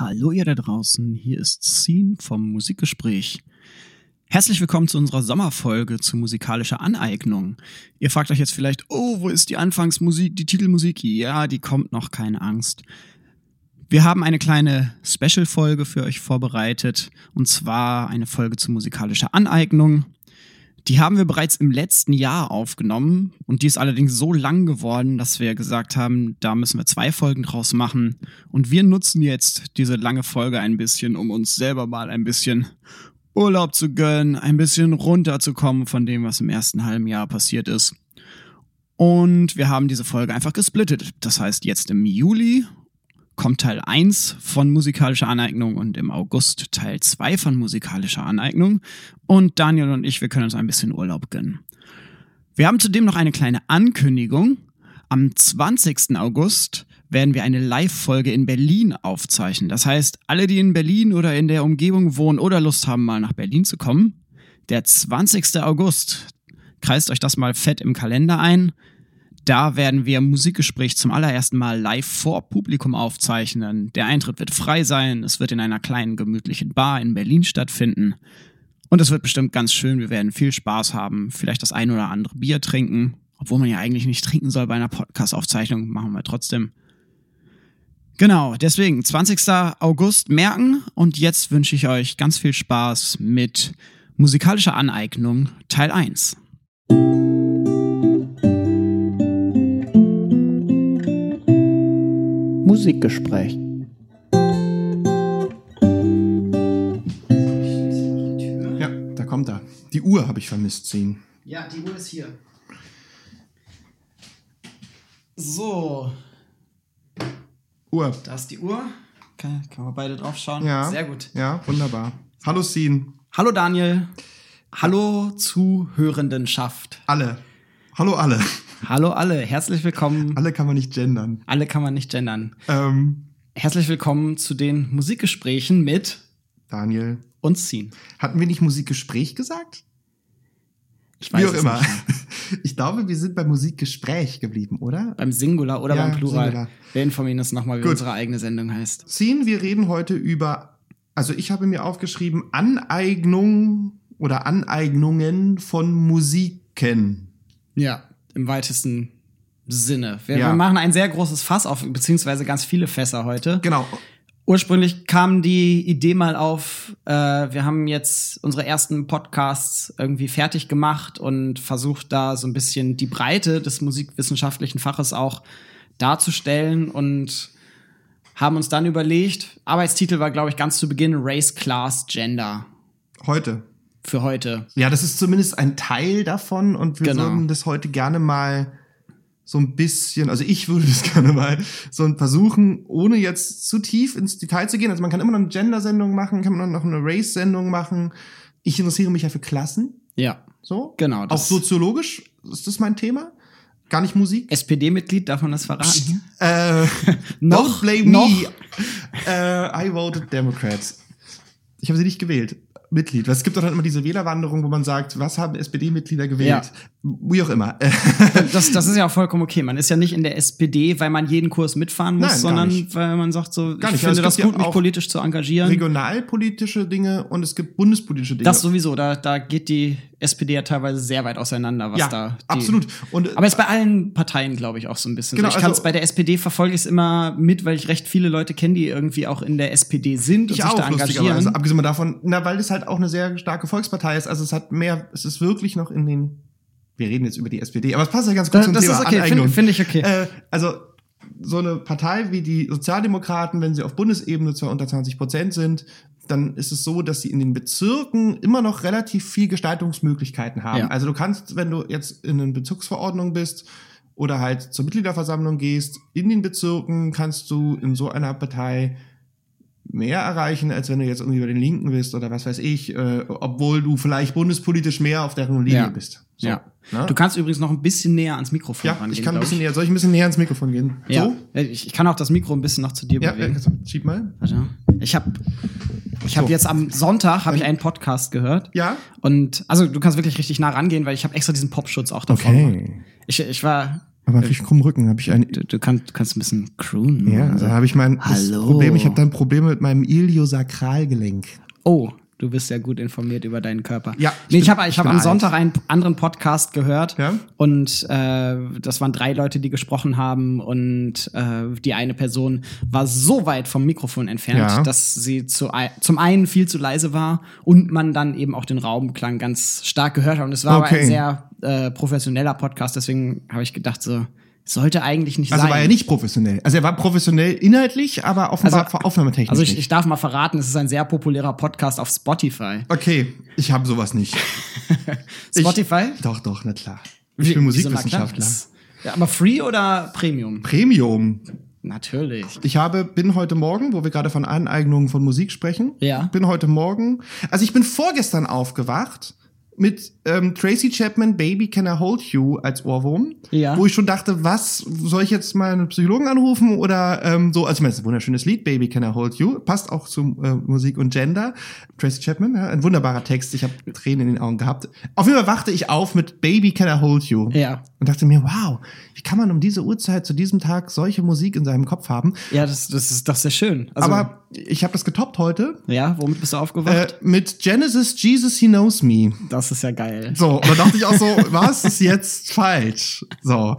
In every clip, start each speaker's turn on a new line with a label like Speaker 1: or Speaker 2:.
Speaker 1: Hallo ihr da draußen, hier ist Scene vom Musikgespräch. Herzlich willkommen zu unserer Sommerfolge zu musikalischer Aneignung. Ihr fragt euch jetzt vielleicht, oh, wo ist die Anfangsmusik, die Titelmusik? Ja, die kommt noch, keine Angst. Wir haben eine kleine Special-Folge für euch vorbereitet, und zwar eine Folge zu musikalischer Aneignung. Die haben wir bereits im letzten Jahr aufgenommen und die ist allerdings so lang geworden, dass wir gesagt haben, da müssen wir zwei Folgen draus machen. Und wir nutzen jetzt diese lange Folge ein bisschen, um uns selber mal ein bisschen Urlaub zu gönnen, ein bisschen runterzukommen von dem, was im ersten halben Jahr passiert ist. Und wir haben diese Folge einfach gesplittet. Das heißt, jetzt im Juli kommt Teil 1 von musikalischer Aneignung und im August Teil 2 von musikalischer Aneignung. Und Daniel und ich, wir können uns ein bisschen Urlaub gönnen. Wir haben zudem noch eine kleine Ankündigung. Am 20. August werden wir eine Live-Folge in Berlin aufzeichnen. Das heißt, alle, die in Berlin oder in der Umgebung wohnen oder Lust haben, mal nach Berlin zu kommen, der 20. August, kreist euch das mal fett im Kalender ein. Da werden wir Musikgespräch zum allerersten Mal live vor Publikum aufzeichnen. Der Eintritt wird frei sein. Es wird in einer kleinen gemütlichen Bar in Berlin stattfinden. Und es wird bestimmt ganz schön. Wir werden viel Spaß haben. Vielleicht das ein oder andere Bier trinken. Obwohl man ja eigentlich nicht trinken soll bei einer Podcast-Aufzeichnung. Machen wir trotzdem. Genau, deswegen 20. August merken. Und jetzt wünsche ich euch ganz viel Spaß mit musikalischer Aneignung Teil 1.
Speaker 2: Musikgespräch.
Speaker 3: Ja, da kommt er. Die Uhr habe ich vermisst sehen.
Speaker 1: Ja, die Uhr ist hier. So,
Speaker 3: Uhr.
Speaker 1: da ist die Uhr. Kann, kann man beide drauf schauen?
Speaker 3: Ja.
Speaker 1: Sehr gut.
Speaker 3: Ja, wunderbar. Hallo Scene.
Speaker 1: Hallo Daniel. Hallo Zuhörendenschaft.
Speaker 3: Alle. Hallo alle.
Speaker 1: Hallo alle. Herzlich willkommen.
Speaker 3: Alle kann man nicht gendern.
Speaker 1: Alle kann man nicht gendern.
Speaker 3: Ähm,
Speaker 1: Herzlich willkommen zu den Musikgesprächen mit
Speaker 3: Daniel.
Speaker 1: uns ziehen.
Speaker 3: Hatten wir nicht Musikgespräch gesagt?
Speaker 1: Ich
Speaker 3: Wie auch
Speaker 1: es
Speaker 3: immer.
Speaker 1: nicht.
Speaker 3: Ich glaube, wir sind beim Musikgespräch geblieben, oder?
Speaker 1: Beim Singular oder
Speaker 3: Ja,
Speaker 1: beim Plural.
Speaker 3: Singular.
Speaker 1: Wir informieren uns nochmal, wie
Speaker 3: Gut.
Speaker 1: unsere eigene Sendung heißt.
Speaker 3: Scene, wir reden heute über, also ich habe mir aufgeschrieben, Aneignung oder Aneignungen von Musiken.
Speaker 1: Ja, im weitesten Sinne. Wir,
Speaker 3: Ja.
Speaker 1: wir machen ein sehr großes Fass auf, beziehungsweise ganz viele Fässer heute.
Speaker 3: Genau.
Speaker 1: Ursprünglich kam die Idee mal auf, äh, wir haben jetzt unsere ersten Podcasts irgendwie fertig gemacht und versucht da so ein bisschen die Breite des musikwissenschaftlichen Faches auch darzustellen und haben uns dann überlegt, Arbeitstitel war, glaube ich, ganz zu Beginn Race, Class, Gender
Speaker 3: Heute.
Speaker 1: Für heute.
Speaker 3: Ja, das ist zumindest ein Teil davon und wir
Speaker 1: Genau.
Speaker 3: würden das heute gerne mal so ein bisschen, also ich würde das gerne mal so ein versuchen, ohne jetzt zu tief ins Detail zu gehen. Also man kann immer noch eine Gender-Sendung machen, kann man noch eine Race-Sendung machen. Ich interessiere mich ja für Klassen,
Speaker 1: Ja,
Speaker 3: so.
Speaker 1: genau.
Speaker 3: Auch soziologisch ist das mein Thema. Gar nicht Musik.
Speaker 1: SPD-Mitglied, darf man das verraten?
Speaker 3: Äh,
Speaker 1: Noch?
Speaker 3: don't blame
Speaker 1: Noch?
Speaker 3: me. Äh, I voted Democrats. Ich habe sie nicht gewählt. Mitglied. Es gibt doch dann immer diese Wählerwanderung, wo man sagt, was haben SPD-Mitglieder gewählt?
Speaker 1: Ja.
Speaker 3: Wie auch immer.
Speaker 1: Das, das ist ja auch vollkommen okay. Man ist ja nicht in der SPD, weil man jeden Kurs mitfahren muss,
Speaker 3: Nein,
Speaker 1: sondern weil man sagt so,
Speaker 3: Gar
Speaker 1: ich
Speaker 3: nicht.
Speaker 1: finde
Speaker 3: Es
Speaker 1: das gut,
Speaker 3: ja
Speaker 1: mich
Speaker 3: auch
Speaker 1: politisch zu engagieren.
Speaker 3: Regionalpolitische Dinge und es gibt bundespolitische Dinge.
Speaker 1: Das sowieso, da, da geht die SPD ja teilweise sehr weit auseinander, was
Speaker 3: ja,
Speaker 1: da.
Speaker 3: Absolut. Und
Speaker 1: Aber ist bei allen Parteien, glaube ich, auch so ein bisschen.
Speaker 3: Genau,
Speaker 1: so. Ich kann
Speaker 3: also-
Speaker 1: bei der SPD verfolge ich es immer mit, weil ich recht viele Leute kenne, die irgendwie auch in der SPD sind und
Speaker 3: ich
Speaker 1: sich da
Speaker 3: auch,
Speaker 1: engagieren.
Speaker 3: lustigerweise. Abgesehen davon, na, weil es halt auch eine sehr starke Volkspartei ist. Also es hat mehr, es ist wirklich noch in den, wir reden jetzt über die SPD, aber es passt ja ganz gut
Speaker 1: das
Speaker 3: zum
Speaker 1: das
Speaker 3: Thema
Speaker 1: ist okay,
Speaker 3: Aneignung.
Speaker 1: finde find ich okay.
Speaker 3: Äh, also so eine Partei wie die Sozialdemokraten, wenn sie auf Bundesebene zwar unter 20 Prozent sind, dann ist es so, dass sie in den Bezirken immer noch relativ viel Gestaltungsmöglichkeiten haben.
Speaker 1: Ja.
Speaker 3: Also du kannst, wenn du jetzt in einer Bezirksverordnung bist oder halt zur Mitgliederversammlung gehst, in den Bezirken kannst du in so einer Partei mehr erreichen, als wenn du jetzt irgendwie bei den Linken bist oder was weiß ich, äh, obwohl du vielleicht bundespolitisch mehr auf deren Linie
Speaker 1: Ja.
Speaker 3: bist. So,
Speaker 1: ja.
Speaker 3: ne?
Speaker 1: Du kannst übrigens noch ein bisschen näher ans Mikrofon
Speaker 3: ja,
Speaker 1: rangehen.
Speaker 3: ich kann ein bisschen näher, soll ich ein bisschen näher ans Mikrofon gehen?
Speaker 1: Ja.
Speaker 3: So?
Speaker 1: Ich, ich kann auch das Mikro ein bisschen noch zu dir
Speaker 3: Ja,
Speaker 1: bewegen.
Speaker 3: ja, schieb mal.
Speaker 1: Warte. Ich habe ich hab
Speaker 3: So.
Speaker 1: jetzt am Sonntag habe ich einen Podcast gehört.
Speaker 3: Ja?
Speaker 1: Und also du kannst wirklich richtig nah rangehen, weil ich habe extra diesen Popschutz auch davor gemacht. Ich, ich war
Speaker 3: Aber auf krumm Rücken habe ich ein.
Speaker 1: Du, du, kannst, du kannst ein bisschen croonen.
Speaker 3: Ja,
Speaker 1: also.
Speaker 3: da habe ich mein
Speaker 1: Hallo.
Speaker 3: Problem. Ich habe dann Probleme mit meinem Iliosakralgelenk.
Speaker 1: Oh, du bist sehr gut informiert über deinen Körper.
Speaker 3: Ja,
Speaker 1: nee,
Speaker 3: ich
Speaker 1: habe
Speaker 3: bin-
Speaker 1: ich
Speaker 3: ich
Speaker 1: hab am. Sonntag einen anderen Podcast gehört
Speaker 3: Ja?
Speaker 1: und äh, das waren drei Leute, die gesprochen haben und äh, die eine Person war so weit vom Mikrofon entfernt,
Speaker 3: Ja.
Speaker 1: dass sie zu, zum einen viel zu leise war und man dann eben auch den Raumklang ganz stark gehört hat. Und es war aber
Speaker 3: Okay.
Speaker 1: ein sehr äh, professioneller Podcast, deswegen habe ich gedacht, so sollte eigentlich nicht
Speaker 3: Also
Speaker 1: sein.
Speaker 3: war er nicht professionell. Also er war professionell inhaltlich, aber offenbar
Speaker 1: Also-
Speaker 3: aufnahmetechnisch
Speaker 1: also ich, ich darf mal verraten, es ist ein sehr populärer Podcast auf Spotify.
Speaker 3: Okay, ich habe sowas nicht.
Speaker 1: Spotify?
Speaker 3: Ich, doch, doch, na klar.
Speaker 1: Wie-
Speaker 3: Ich bin
Speaker 1: klar?
Speaker 3: Musikwissenschaftler.
Speaker 1: Ja, aber Free oder Premium?
Speaker 3: Premium.
Speaker 1: Natürlich.
Speaker 3: Ich habe, bin heute Morgen, wo wir gerade von Aneignungen von Musik sprechen,
Speaker 1: Ja.
Speaker 3: bin heute Morgen, also ich bin vorgestern aufgewacht mit ähm, Tracy Chapman Baby Can I Hold You als Ohrwurm,
Speaker 1: Ja.
Speaker 3: wo ich schon dachte, was soll ich jetzt mal einen Psychologen anrufen oder ähm, so, also ich meine, es ist ein wunderschönes Lied, Baby Can I Hold You, passt auch zu äh, Musik und Gender. Tracy Chapman, ja, ein wunderbarer Text, ich habe Tränen in den Augen gehabt. Auf jeden Fall wachte ich auf mit Baby Can I Hold You
Speaker 1: Ja.
Speaker 3: und dachte mir, wow, wie kann man um diese Uhrzeit zu diesem Tag solche Musik in seinem Kopf haben?
Speaker 1: Ja, das, das ist doch sehr schön. Also,
Speaker 3: Aber ich habe das getoppt heute
Speaker 1: ja, womit bist du
Speaker 3: äh,
Speaker 1: aufgewacht?
Speaker 3: mit Genesis Jesus He Knows Me.
Speaker 1: das ist ja geil.
Speaker 3: So, und da dachte ich auch so, was ist jetzt falsch? So.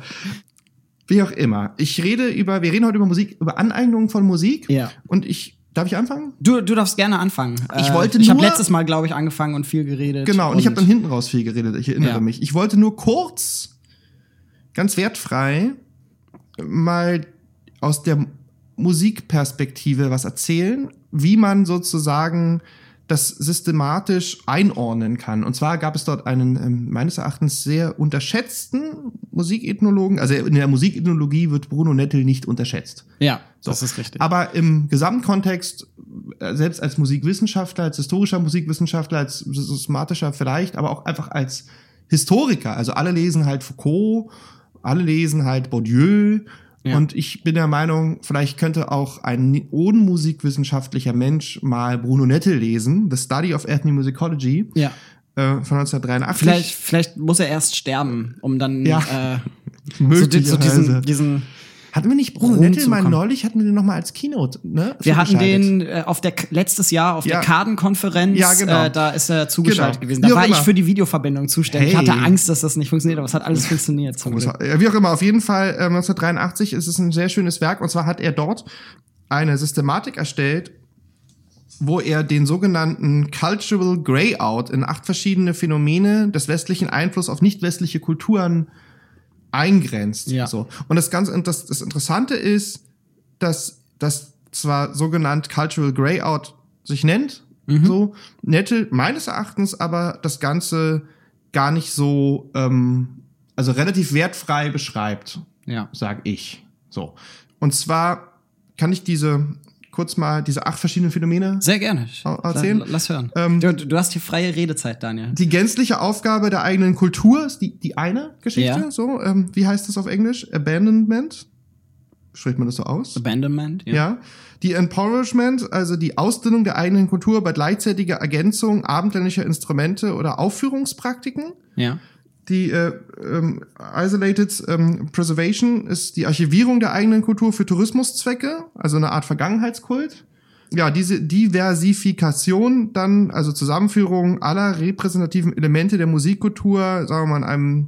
Speaker 3: Wie auch immer. Ich rede über, wir reden heute über Musik, über Aneignungen von Musik.
Speaker 1: Ja.
Speaker 3: Und ich, darf ich anfangen?
Speaker 1: Du, du darfst gerne anfangen.
Speaker 3: Ich
Speaker 1: Äh,
Speaker 3: wollte
Speaker 1: Ich habe
Speaker 3: nur-
Speaker 1: letztes Mal, glaube ich, angefangen und viel geredet.
Speaker 3: Genau, und, ich habe dann hinten raus viel geredet, ich erinnere
Speaker 1: Ja.
Speaker 3: mich. Ich wollte nur kurz, ganz wertfrei, mal aus der Musikperspektive was erzählen, wie man sozusagen das systematisch einordnen kann. Und zwar gab es dort einen ähm, meines Erachtens sehr unterschätzten Musikethnologen. Also in der Musikethnologie wird Bruno Nettel nicht unterschätzt.
Speaker 1: Ja,
Speaker 3: So.
Speaker 1: das ist richtig.
Speaker 3: Aber im Gesamtkontext, äh, selbst als Musikwissenschaftler, als historischer Musikwissenschaftler, als systematischer vielleicht, aber auch einfach als Historiker, also alle lesen halt Foucault, alle lesen halt Bourdieu.
Speaker 1: Ja.
Speaker 3: Und ich bin der Meinung, vielleicht könnte auch ein unmusikwissenschaftlicher Mensch mal Bruno Nettel lesen, The Study of Ethnomusicology
Speaker 1: ja.
Speaker 3: äh, von 1983.
Speaker 1: Vielleicht, vielleicht muss er erst sterben, um dann
Speaker 3: Ja.
Speaker 1: äh, so, so diesen, diesen
Speaker 3: hatten wir nicht Bruno
Speaker 1: Ruhm
Speaker 3: Nettel
Speaker 1: zu
Speaker 3: mal
Speaker 1: bekommen.
Speaker 3: neulich, hatten wir den noch mal als Keynote, ne?
Speaker 1: Wir hatten den äh, auf der letztes Jahr auf
Speaker 3: Ja.
Speaker 1: der Karten-Konferenz.
Speaker 3: Ja, genau.
Speaker 1: Äh, da ist er zugeschaltet
Speaker 3: Genau.
Speaker 1: gewesen. Da
Speaker 3: Wie
Speaker 1: war ich für die Videoverbindung zuständig.
Speaker 3: Hey.
Speaker 1: Ich hatte Angst, dass das nicht funktioniert, aber es hat alles funktioniert.
Speaker 3: Wie auch immer, auf jeden Fall äh, 1983 ist es ein sehr schönes Werk und zwar hat er dort eine Systematik erstellt, wo er den sogenannten Cultural Greyout in acht verschiedene Phänomene des westlichen Einfluss auf nicht westliche Kulturen eingrenzt.
Speaker 1: Ja.
Speaker 3: So. Und das ganz das, das Interessante ist, dass das zwar sogenannt Cultural Greyout sich nennt, so Nettel meines Erachtens aber das Ganze gar nicht so, ähm, also relativ wertfrei beschreibt
Speaker 1: Ja.
Speaker 3: sag ich. So. Und zwar kann ich diese kurz mal diese acht verschiedenen Phänomene.
Speaker 1: Sehr gerne.
Speaker 3: Erzählen?
Speaker 1: La- Lass hören.
Speaker 3: Ähm,
Speaker 1: du, du hast hier freie Redezeit, Daniel.
Speaker 3: Die gänzliche Aufgabe der eigenen Kultur ist die, die eine Geschichte.
Speaker 1: Ja.
Speaker 3: So, ähm, wie heißt das auf Englisch? Abandonment. Spricht man das so aus?
Speaker 1: Abandonment.
Speaker 3: Ja. Die Empowerment, also die Ausdünnung der eigenen Kultur bei gleichzeitiger Ergänzung abendländischer Instrumente oder Aufführungspraktiken.
Speaker 1: ja.
Speaker 3: Die äh, ähm, Isolated ähm, Preservation ist die Archivierung der eigenen Kultur für Tourismuszwecke, also eine Art Vergangenheitskult. Ja, diese Diversifikation dann, also Zusammenführung aller repräsentativen Elemente der Musikkultur, sagen wir mal, in einem,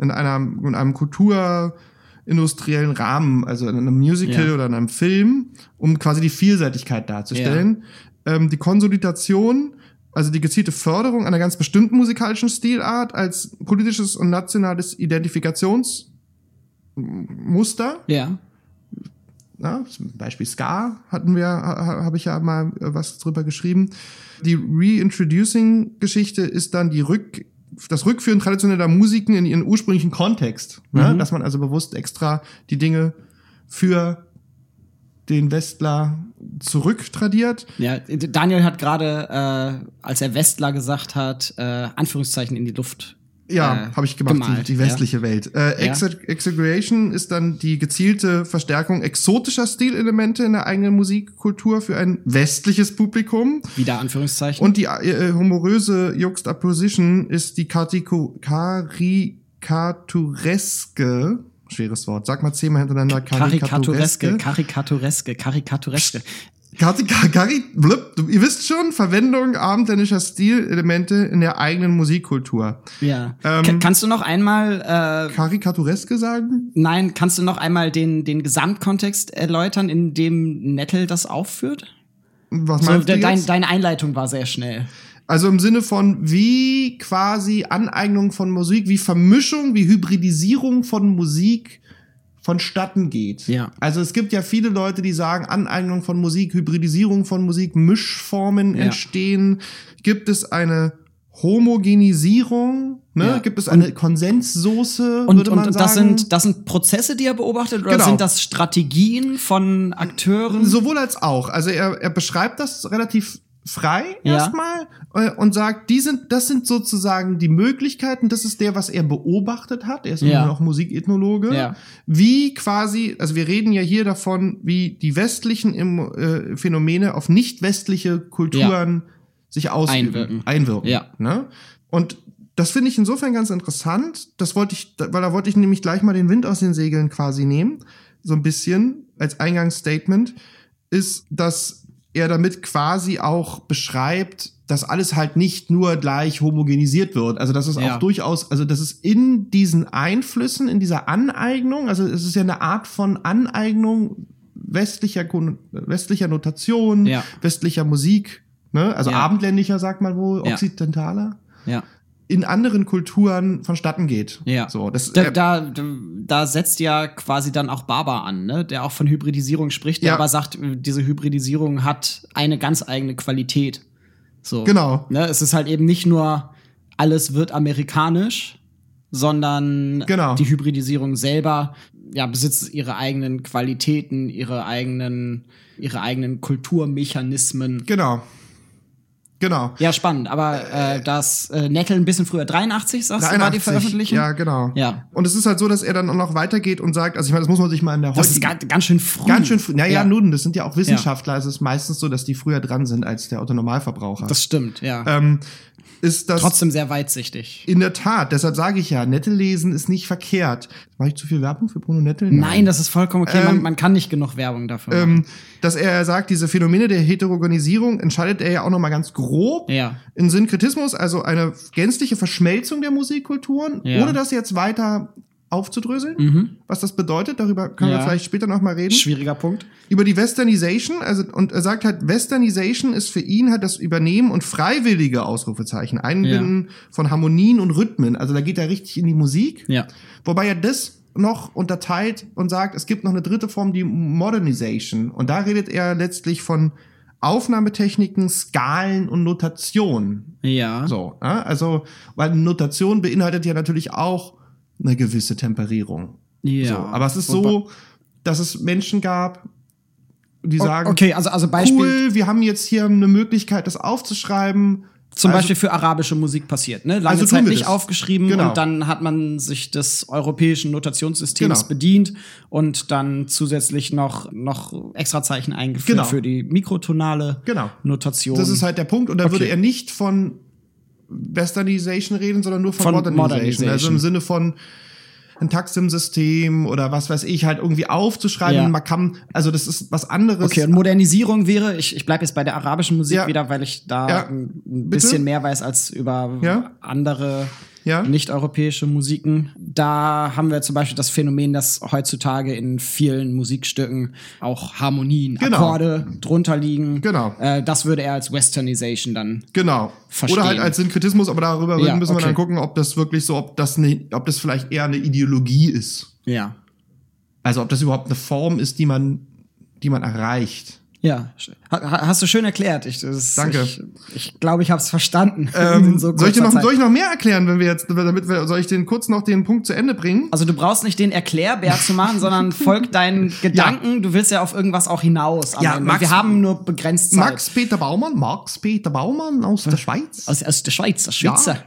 Speaker 3: in einer, in einem kulturindustriellen Rahmen, also in einem Musical
Speaker 1: Ja.
Speaker 3: oder in einem Film, um quasi die Vielseitigkeit darzustellen. Ähm, die Konsolidation, also die gezielte Förderung einer ganz bestimmten musikalischen Stilart als politisches und nationales Identifikationsmuster.
Speaker 1: Ja.
Speaker 3: Ja, zum Beispiel Ska hatten wir, ha- habe ich ja mal äh, was drüber geschrieben. Die Reintroducing-Geschichte ist dann die Rück, das Rückführen traditioneller Musiken in ihren ursprünglichen Kontext. Ne?
Speaker 1: Mhm.
Speaker 3: Dass man also bewusst extra die Dinge für den Westler zurücktradiert.
Speaker 1: Ja, Daniel hat gerade, äh, als er Westler gesagt hat, äh, Anführungszeichen in die Luft.
Speaker 3: Ja,
Speaker 1: äh,
Speaker 3: habe ich gemacht,
Speaker 1: gemalt,
Speaker 3: die, die westliche Welt. Äh,
Speaker 1: Ja.
Speaker 3: Exe Exaggeration ist dann die gezielte Verstärkung exotischer Stilelemente in der eigenen Musikkultur für ein westliches Publikum.
Speaker 1: Ja. Wieder Anführungszeichen.
Speaker 3: Und die äh, humoröse Juxtaposition ist die Kartiku- Karikatureske schweres Wort. Sag mal zehnmal hintereinander
Speaker 1: Karikatureske, karikatureske, karikatureske.
Speaker 3: Kari, blub, ihr wisst schon, Verwendung abendländischer Stilelemente in der eigenen Musikkultur.
Speaker 1: Ja. Ähm, kannst du noch einmal
Speaker 3: äh, Karikatureske sagen?
Speaker 1: Nein, kannst du noch einmal den, den Gesamtkontext erläutern, in dem Nettel das aufführt?
Speaker 3: Was meinst so,
Speaker 1: du dein, Deine Einleitung war sehr schnell.
Speaker 3: Also im Sinne von wie quasi Aneignung von Musik, wie Vermischung, wie Hybridisierung von Musik vonstatten geht.
Speaker 1: Ja.
Speaker 3: Also es gibt ja viele Leute, die sagen, Aneignung von Musik, Hybridisierung von Musik, Mischformen ja. entstehen. Gibt es eine Homogenisierung? Ne? Ja. Gibt es eine und, Konsenssoße?
Speaker 1: Und, und sagen? das sind das sind Prozesse, die er beobachtet, oder genau. sind das Strategien von Akteuren?
Speaker 3: Sowohl als auch. Also er, er beschreibt das relativ frei ja. erstmal äh, und sagt, die sind, das sind sozusagen die Möglichkeiten, das ist der, was er beobachtet hat, er ist ja. immer noch Musikethnologe,
Speaker 1: ja.
Speaker 3: wie quasi, also wir reden ja hier davon, wie die westlichen äh, Phänomene auf nicht westliche Kulturen ja. sich auswirken.
Speaker 1: Einwirken.
Speaker 3: einwirken
Speaker 1: ja.
Speaker 3: Ne? Und das finde ich insofern ganz interessant, das wollte ich, weil da wollte ich nämlich gleich mal den Wind aus den Segeln quasi nehmen, so ein bisschen als Eingangsstatement, ist, dass er damit quasi auch beschreibt, dass alles halt nicht nur gleich homogenisiert wird. Also dass es ja. auch durchaus, also dass es in diesen Einflüssen, in dieser Aneignung, also es ist ja eine Art von Aneignung westlicher, westlicher Notation,
Speaker 1: ja.
Speaker 3: westlicher Musik, ne? also ja. abendländischer sagt man wohl, occidentaler.
Speaker 1: Ja
Speaker 3: in anderen Kulturen vonstatten geht.
Speaker 1: Ja.
Speaker 3: So, das,
Speaker 1: da, da, da setzt ja quasi dann auch Barber an, ne? der auch von Hybridisierung spricht, der ja. aber sagt, diese Hybridisierung hat eine ganz eigene Qualität. So.
Speaker 3: Genau.
Speaker 1: Ne? Es ist halt eben nicht nur alles wird amerikanisch, sondern
Speaker 3: genau.
Speaker 1: die Hybridisierung selber ja, besitzt ihre eigenen Qualitäten, ihre eigenen, ihre eigenen Kulturmechanismen.
Speaker 3: Genau. Genau.
Speaker 1: Ja, spannend. Aber äh, das äh, Nettel ein bisschen früher, 83, sagst 83, du, war die Veröffentlichung?
Speaker 3: Ja, genau.
Speaker 1: Ja.
Speaker 3: Und es ist halt so, dass er dann auch noch weitergeht und sagt, also ich meine, das muss man sich mal in der
Speaker 1: heutigen... Das ist ganz, ganz schön früh.
Speaker 3: Ganz schön früh. Naja, ja. nun, das sind ja auch Wissenschaftler. Ja. Es ist meistens so, dass die früher dran sind als der Autonormalverbraucher.
Speaker 1: Das stimmt, ja.
Speaker 3: Ähm, ist das
Speaker 1: trotzdem sehr weitsichtig.
Speaker 3: In der Tat, deshalb sage ich ja, Nettel lesen ist nicht verkehrt. Mache ich zu viel Werbung für Bruno Nettel?
Speaker 1: Nein, Nein das ist vollkommen okay. Ähm, man, man, kann nicht genug Werbung dafür machen. Ähm,
Speaker 3: dass er sagt, diese Phänomene der Heterogenisierung entscheidet er ja auch noch mal ganz grob
Speaker 1: ja.
Speaker 3: in Synkretismus, also eine gänzliche Verschmelzung der Musikkulturen,
Speaker 1: ja.
Speaker 3: ohne das jetzt weiter aufzudröseln.
Speaker 1: Mhm.
Speaker 3: Was das bedeutet, darüber können ja. wir vielleicht später noch mal reden.
Speaker 1: Schwieriger Punkt.
Speaker 3: Über die Westernization, also und er sagt halt, Westernization ist für ihn halt das Übernehmen und freiwillige Ausrufezeichen, Einbinden ja. von Harmonien und Rhythmen. Also da geht er richtig in die Musik.
Speaker 1: Ja.
Speaker 3: Wobei er das noch unterteilt und sagt, es gibt noch eine dritte Form, die Modernization. Und da redet er letztlich von Aufnahmetechniken, Skalen und Notation.
Speaker 1: Ja.
Speaker 3: So, also, weil Notation beinhaltet ja natürlich auch eine gewisse Temperierung.
Speaker 1: Ja.
Speaker 3: So, aber es ist so, dass es Menschen gab, die sagen,
Speaker 1: okay, also, also Beispiel.
Speaker 3: Cool, wir haben jetzt hier eine Möglichkeit, das aufzuschreiben.
Speaker 1: Zum also, Beispiel für arabische Musik passiert, ne? Lange also Zeit nicht das. aufgeschrieben genau. und dann hat man sich des europäischen Notationssystems genau. bedient und dann zusätzlich noch, noch Extrazeichen eingeführt genau. für die mikrotonale
Speaker 3: genau.
Speaker 1: Notation.
Speaker 3: Das ist halt der Punkt. Und da okay. würde er nicht von Westernization reden, sondern nur von, von Modernization. Modernization. Also im Sinne von ein Taksim-System oder was weiß ich, halt irgendwie aufzuschreiben. Ja. Man kann, also das ist was anderes.
Speaker 1: Okay, und Modernisierung wäre, ich, ich bleibe jetzt bei der arabischen Musik ja. wieder, weil ich da ja. ein bisschen mehr weiß als über andere
Speaker 3: ja.
Speaker 1: nicht-europäische Musiken. Da haben wir zum Beispiel das Phänomen, dass heutzutage in vielen Musikstücken auch Harmonien, genau. Akkorde drunter liegen.
Speaker 3: Genau.
Speaker 1: Äh, das würde er als Westernization dann
Speaker 3: genau.
Speaker 1: verstehen.
Speaker 3: Oder halt als Synkretismus, aber darüber ja, müssen wir okay. dann gucken, ob das wirklich so, ob das, ne, ob das vielleicht eher eine Ideologie ist.
Speaker 1: Ja.
Speaker 3: Also ob das überhaupt eine Form ist, die man, die man erreicht.
Speaker 1: Ja, hast du schön erklärt. Ich, das,
Speaker 3: Danke.
Speaker 1: Ich, ich glaube, ich habe es verstanden.
Speaker 3: Ähm, so soll, ich noch, soll ich noch mehr erklären, wenn wir jetzt, damit wir, soll ich den kurz noch den Punkt zu Ende bringen?
Speaker 1: Also du brauchst nicht den Erklärbär zu machen, sondern folg deinen Gedanken. Ja. Du willst ja auf irgendwas auch hinaus.
Speaker 3: Ja,
Speaker 1: Max, wir haben nur begrenzt Zeit.
Speaker 3: Max Peter Baumann, Max Peter Baumann aus der Schweiz.
Speaker 1: Aus, aus der Schweiz, aus Schweizer.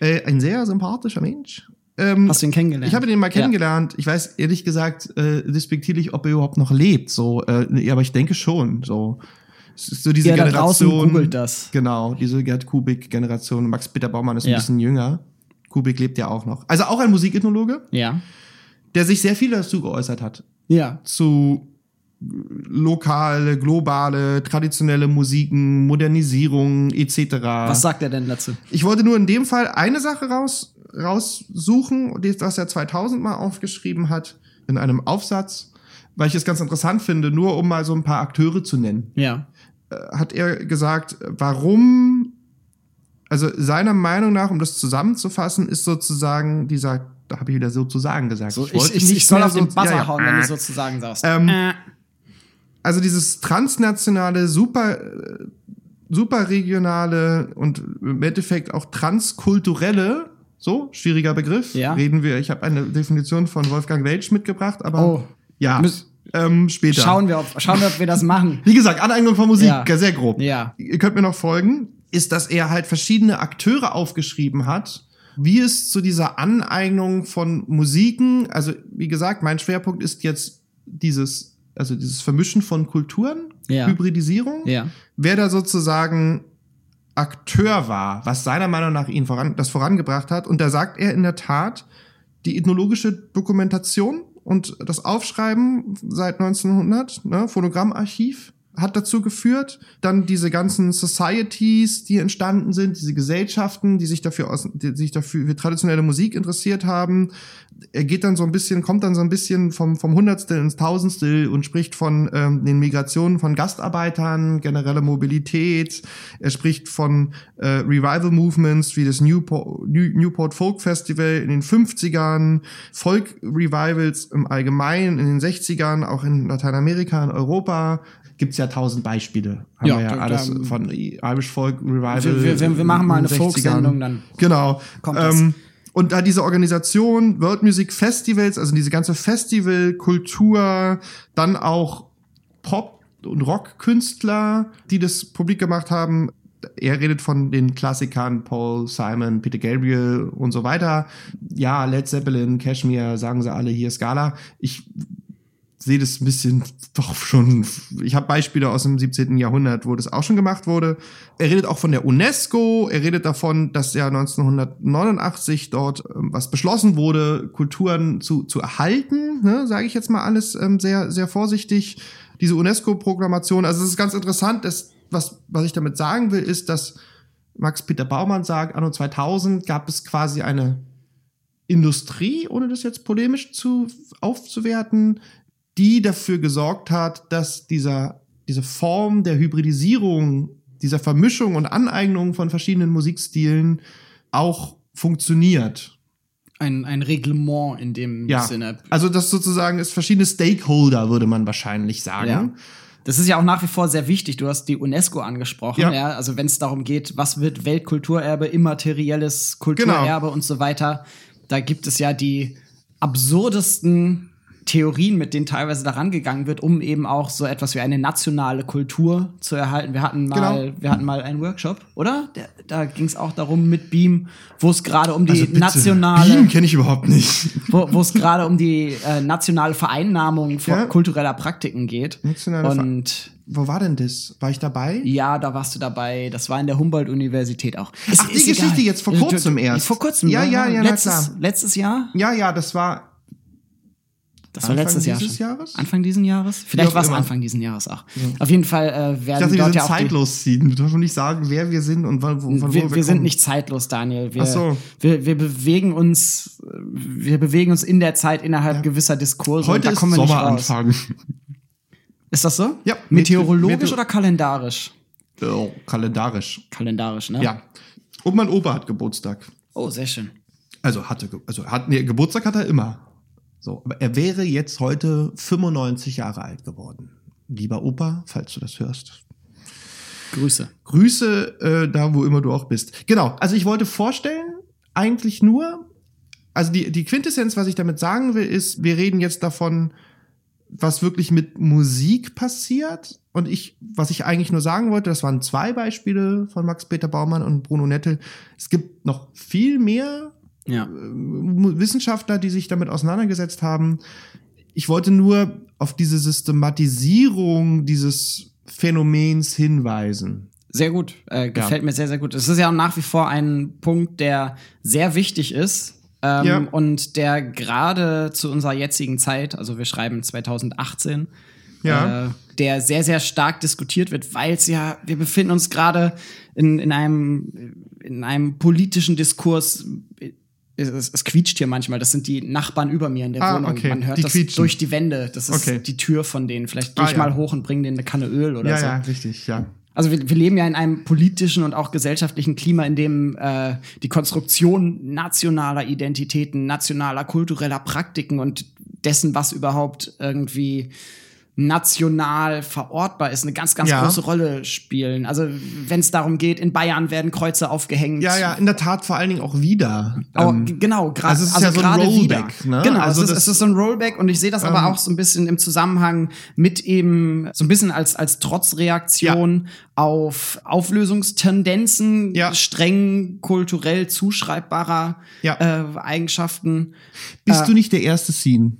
Speaker 3: Ja. Äh, ein sehr sympathischer Mensch. Ähm,
Speaker 1: Hast du ihn kennengelernt?
Speaker 3: Ich habe ihn mal kennengelernt. Ja. Ich weiß ehrlich gesagt äh, despektierlich, ob er überhaupt noch lebt. So, äh, aber ich denke schon. So, so diese
Speaker 1: ja,
Speaker 3: Generation.
Speaker 1: googelt das.
Speaker 3: Genau, diese Gerd Kubik-Generation. Max Peter Baumann ist ein ja. bisschen jünger. Kubik lebt ja auch noch. Also auch ein Musikethnologe.
Speaker 1: Ja.
Speaker 3: der sich sehr viel dazu geäußert hat.
Speaker 1: Ja.
Speaker 3: Zu lokale, globale, traditionelle Musiken, Modernisierung etc.
Speaker 1: Was sagt er denn dazu?
Speaker 3: Ich wollte nur in dem Fall eine Sache raus, raussuchen, die- was er 2000 mal aufgeschrieben hat, in einem Aufsatz, weil ich es ganz interessant finde, nur um mal so ein paar Akteure zu nennen.
Speaker 1: Ja.
Speaker 3: Äh, Hat er gesagt, warum, also seiner Meinung nach, um das zusammenzufassen, ist sozusagen dieser, da habe ich wieder sozusagen gesagt.
Speaker 1: So, ich, ich, ich,
Speaker 3: nicht
Speaker 1: soll
Speaker 3: mehr
Speaker 1: auf den
Speaker 3: so-
Speaker 1: Buzzer
Speaker 3: ja, ja.
Speaker 1: hauen, wenn du sozusagen sagst.
Speaker 3: Ähm,
Speaker 1: Äh.
Speaker 3: also dieses transnationale, super, äh, superregionale und im Endeffekt auch transkulturelle, so, schwieriger Begriff,
Speaker 1: Ja.
Speaker 3: reden wir, ich habe eine Definition von Wolfgang Welch mitgebracht, aber
Speaker 1: Oh.
Speaker 3: ja,
Speaker 1: Müs-
Speaker 3: ähm, später.
Speaker 1: Schauen wir, ob, schauen wir, ob wir das machen.
Speaker 3: Wie gesagt, Aneignung von Musik,
Speaker 1: Ja.
Speaker 3: sehr grob.
Speaker 1: Ja.
Speaker 3: Ihr könnt mir noch folgen, ist, dass er halt verschiedene Akteure aufgeschrieben hat, wie es zu dieser Aneignung von Musiken, also wie gesagt, mein Schwerpunkt ist jetzt dieses, also dieses Vermischen von Kulturen,
Speaker 1: Ja.
Speaker 3: Hybridisierung,
Speaker 1: Ja.
Speaker 3: wer da sozusagen Akteur war, was seiner Meinung nach ihn voran, das vorangebracht hat. Und da sagt er in der Tat, die ethnologische Dokumentation und das Aufschreiben seit 1900, ne, Phonogrammarchiv, hat dazu geführt. Dann diese ganzen Societies, die entstanden sind, diese Gesellschaften, die sich dafür aus, die sich dafür für traditionelle Musik interessiert haben. Er geht dann so ein bisschen, kommt dann so ein bisschen vom, vom Hundertstel ins Tausendstel und spricht von ähm, den Migrationen von Gastarbeitern, generelle Mobilität. Er spricht von äh, Revival Movements wie das Newport, New, Newport Folk Festival in den 50ern, Folk Revivals im Allgemeinen in den 60ern, auch in Lateinamerika, in Europa. Gibt's ja tausend Beispiele. Haben
Speaker 1: Ja,
Speaker 3: wir ja
Speaker 1: da-
Speaker 3: alles
Speaker 1: da-
Speaker 3: von Irish Folk Revival.
Speaker 1: Wir, wir, wir, machen mal
Speaker 3: in
Speaker 1: eine
Speaker 3: den 60ern.
Speaker 1: Folk-Sendung, dann
Speaker 3: Genau.
Speaker 1: Kommt
Speaker 3: ähm, und da diese Organisation, World Music Festivals, also diese ganze Festivalkultur, dann auch Pop- und Rockkünstler, die das publik gemacht haben. Er redet von den Klassikern Paul Simon, Peter Gabriel und so weiter. Ja, Led Zeppelin, Cashmere, sagen sie alle hier, Scala. Ich sehe das ein bisschen doch schon. Ich habe Beispiele aus dem 17. Jahrhundert, wo das auch schon gemacht wurde. Er redet auch von der UNESCO. Er redet davon, dass ja 1989 dort ähm, was beschlossen wurde, Kulturen zu, zu erhalten. Ne, Sage ich jetzt mal alles ähm, sehr, sehr vorsichtig. Diese UNESCO-Proklamation. Also es ist ganz interessant. Dass, was, was ich damit sagen will, ist, dass Max-Peter Baumann sagt, anno 2000 gab es quasi eine Industrie, ohne das jetzt polemisch zu, aufzuwerten, die dafür gesorgt hat, dass dieser, diese Form der Hybridisierung, dieser Vermischung und Aneignung von verschiedenen Musikstilen auch funktioniert.
Speaker 1: ein, ein Reglement in dem
Speaker 3: Ja.
Speaker 1: Sinne.
Speaker 3: Also das sozusagen ist verschiedene Stakeholder, würde man wahrscheinlich sagen.
Speaker 1: Ja. Das ist ja auch nach wie vor sehr wichtig. Du hast die UNESCO angesprochen.
Speaker 3: Ja.
Speaker 1: Ja. Also wenn es darum geht, was wird Weltkulturerbe, immaterielles Kulturerbe und so weiter, da gibt es ja die absurdesten Theorien, mit denen teilweise daran gegangen wird, um eben auch so etwas wie eine nationale Kultur zu erhalten. Wir hatten mal,
Speaker 3: Genau.
Speaker 1: wir hatten mal einen Workshop, oder? Der, da ging es auch darum mit Beam, wo es gerade um die
Speaker 3: Also bitte,
Speaker 1: nationale
Speaker 3: Beam kenne ich überhaupt nicht.
Speaker 1: wo es gerade um die äh, nationale Vereinnahmung von
Speaker 3: Ja.
Speaker 1: kultureller Praktiken geht.
Speaker 3: Nationale Ver-
Speaker 1: und
Speaker 3: Wo war denn das? War ich dabei?
Speaker 1: ja, da warst du dabei. Das war in der Humboldt-Universität auch.
Speaker 3: Ach, die Geschichte jetzt vor kurzem erst.
Speaker 1: Vor kurzem.
Speaker 3: Ja,
Speaker 1: ne?
Speaker 3: ja, ja, na
Speaker 1: letztes, letztes Jahr?
Speaker 3: Ja, ja, das war
Speaker 1: Das war
Speaker 3: Anfang
Speaker 1: letztes Jahr
Speaker 3: dieses
Speaker 1: schon.
Speaker 3: Jahres?
Speaker 1: Anfang diesen Jahres? Vielleicht war es. Anfang diesen Jahres auch. Auf jeden Fall äh,
Speaker 3: Ich
Speaker 1: werden
Speaker 3: dachte, wir
Speaker 1: dort
Speaker 3: sind
Speaker 1: ja auch
Speaker 3: zeitlos ziehen. Du darfst schon nicht sagen, wer wir sind und wann, von wo
Speaker 1: wir, wir sind
Speaker 3: kommen.
Speaker 1: nicht zeitlos, Daniel. Wir,
Speaker 3: Ach so.
Speaker 1: wir, wir bewegen uns, wir bewegen uns in der Zeit innerhalb gewisser Diskurse. und
Speaker 3: Heute
Speaker 1: da
Speaker 3: ist
Speaker 1: kommen wir nicht raus.
Speaker 3: Sommeranfang.
Speaker 1: Ist das so?
Speaker 3: Ja.
Speaker 1: Meteorologisch
Speaker 3: Meteor-
Speaker 1: oder kalendarisch?
Speaker 3: Oh, kalendarisch.
Speaker 1: Kalendarisch, ne?
Speaker 3: Ja. Und mein Opa hat Geburtstag.
Speaker 1: Oh, sehr schön.
Speaker 3: Also hatte, also hat, nee, Geburtstag hat er immer. So, aber er wäre jetzt heute 95 Jahre alt geworden. Lieber Opa, falls du das hörst.
Speaker 1: Grüße.
Speaker 3: Grüße äh, da, wo immer du auch bist. Genau, also ich wollte vorstellen, eigentlich nur, also die, die Quintessenz, was ich damit sagen will, ist, wir reden jetzt davon, was wirklich mit Musik passiert. Und ich, was ich eigentlich nur sagen wollte, das waren zwei Beispiele von Max-Peter Baumann und Bruno Nettel. Es gibt noch viel mehr
Speaker 1: Ja.
Speaker 3: Mu- Wissenschaftler, die sich damit auseinandergesetzt haben. Ich wollte nur auf diese Systematisierung dieses Phänomens hinweisen.
Speaker 1: Sehr gut. Äh, gefällt mir sehr, sehr gut. Es ist ja nach wie vor ein Punkt, der sehr wichtig ist, Ähm,
Speaker 3: Ja.
Speaker 1: Und der gerade zu unserer jetzigen Zeit, also wir schreiben 2018,
Speaker 3: Ja.
Speaker 1: äh, der sehr, sehr stark diskutiert wird, weil es ja, wir befinden uns gerade in, in, einem, in einem politischen Diskurs. Es, es, quietscht hier manchmal. Das sind die Nachbarn über mir in der
Speaker 3: Ah,
Speaker 1: Wohnung.
Speaker 3: okay.
Speaker 1: Man hört
Speaker 3: Die
Speaker 1: das
Speaker 3: quietschen.
Speaker 1: durch die Wände. Das ist
Speaker 3: Okay.
Speaker 1: die Tür von denen. Vielleicht gehe
Speaker 3: Ah,
Speaker 1: ich
Speaker 3: ja.
Speaker 1: mal hoch und bringe denen eine Kanne Öl oder
Speaker 3: Ja,
Speaker 1: so.
Speaker 3: ja, richtig, ja.
Speaker 1: Also wir, wir leben ja in einem politischen und auch gesellschaftlichen Klima, in dem äh, die Konstruktion nationaler Identitäten, nationaler kultureller Praktiken und dessen, was überhaupt irgendwie national verortbar ist, eine ganz, ganz
Speaker 3: Ja.
Speaker 1: große Rolle spielen. Also wenn es darum geht, in Bayern werden Kreuze aufgehängt.
Speaker 3: Ja, ja, in der Tat vor allen Dingen auch wieder.
Speaker 1: Aber
Speaker 3: Ähm,
Speaker 1: genau, gra
Speaker 3: also es ist
Speaker 1: also
Speaker 3: ja so ein
Speaker 1: gerade
Speaker 3: Rollback, ne?
Speaker 1: Genau,
Speaker 3: Also
Speaker 1: es, ist, es ist so ein Rollback und ich sehe das aber
Speaker 3: Ähm,
Speaker 1: auch so ein bisschen im Zusammenhang mit eben so ein bisschen als, als Trotzreaktion auf Auflösungstendenzen,
Speaker 3: Ja.
Speaker 1: streng kulturell zuschreibbarer
Speaker 3: Ja.
Speaker 1: äh, Eigenschaften.
Speaker 3: bist
Speaker 1: äh,
Speaker 3: du nicht der erste Scene?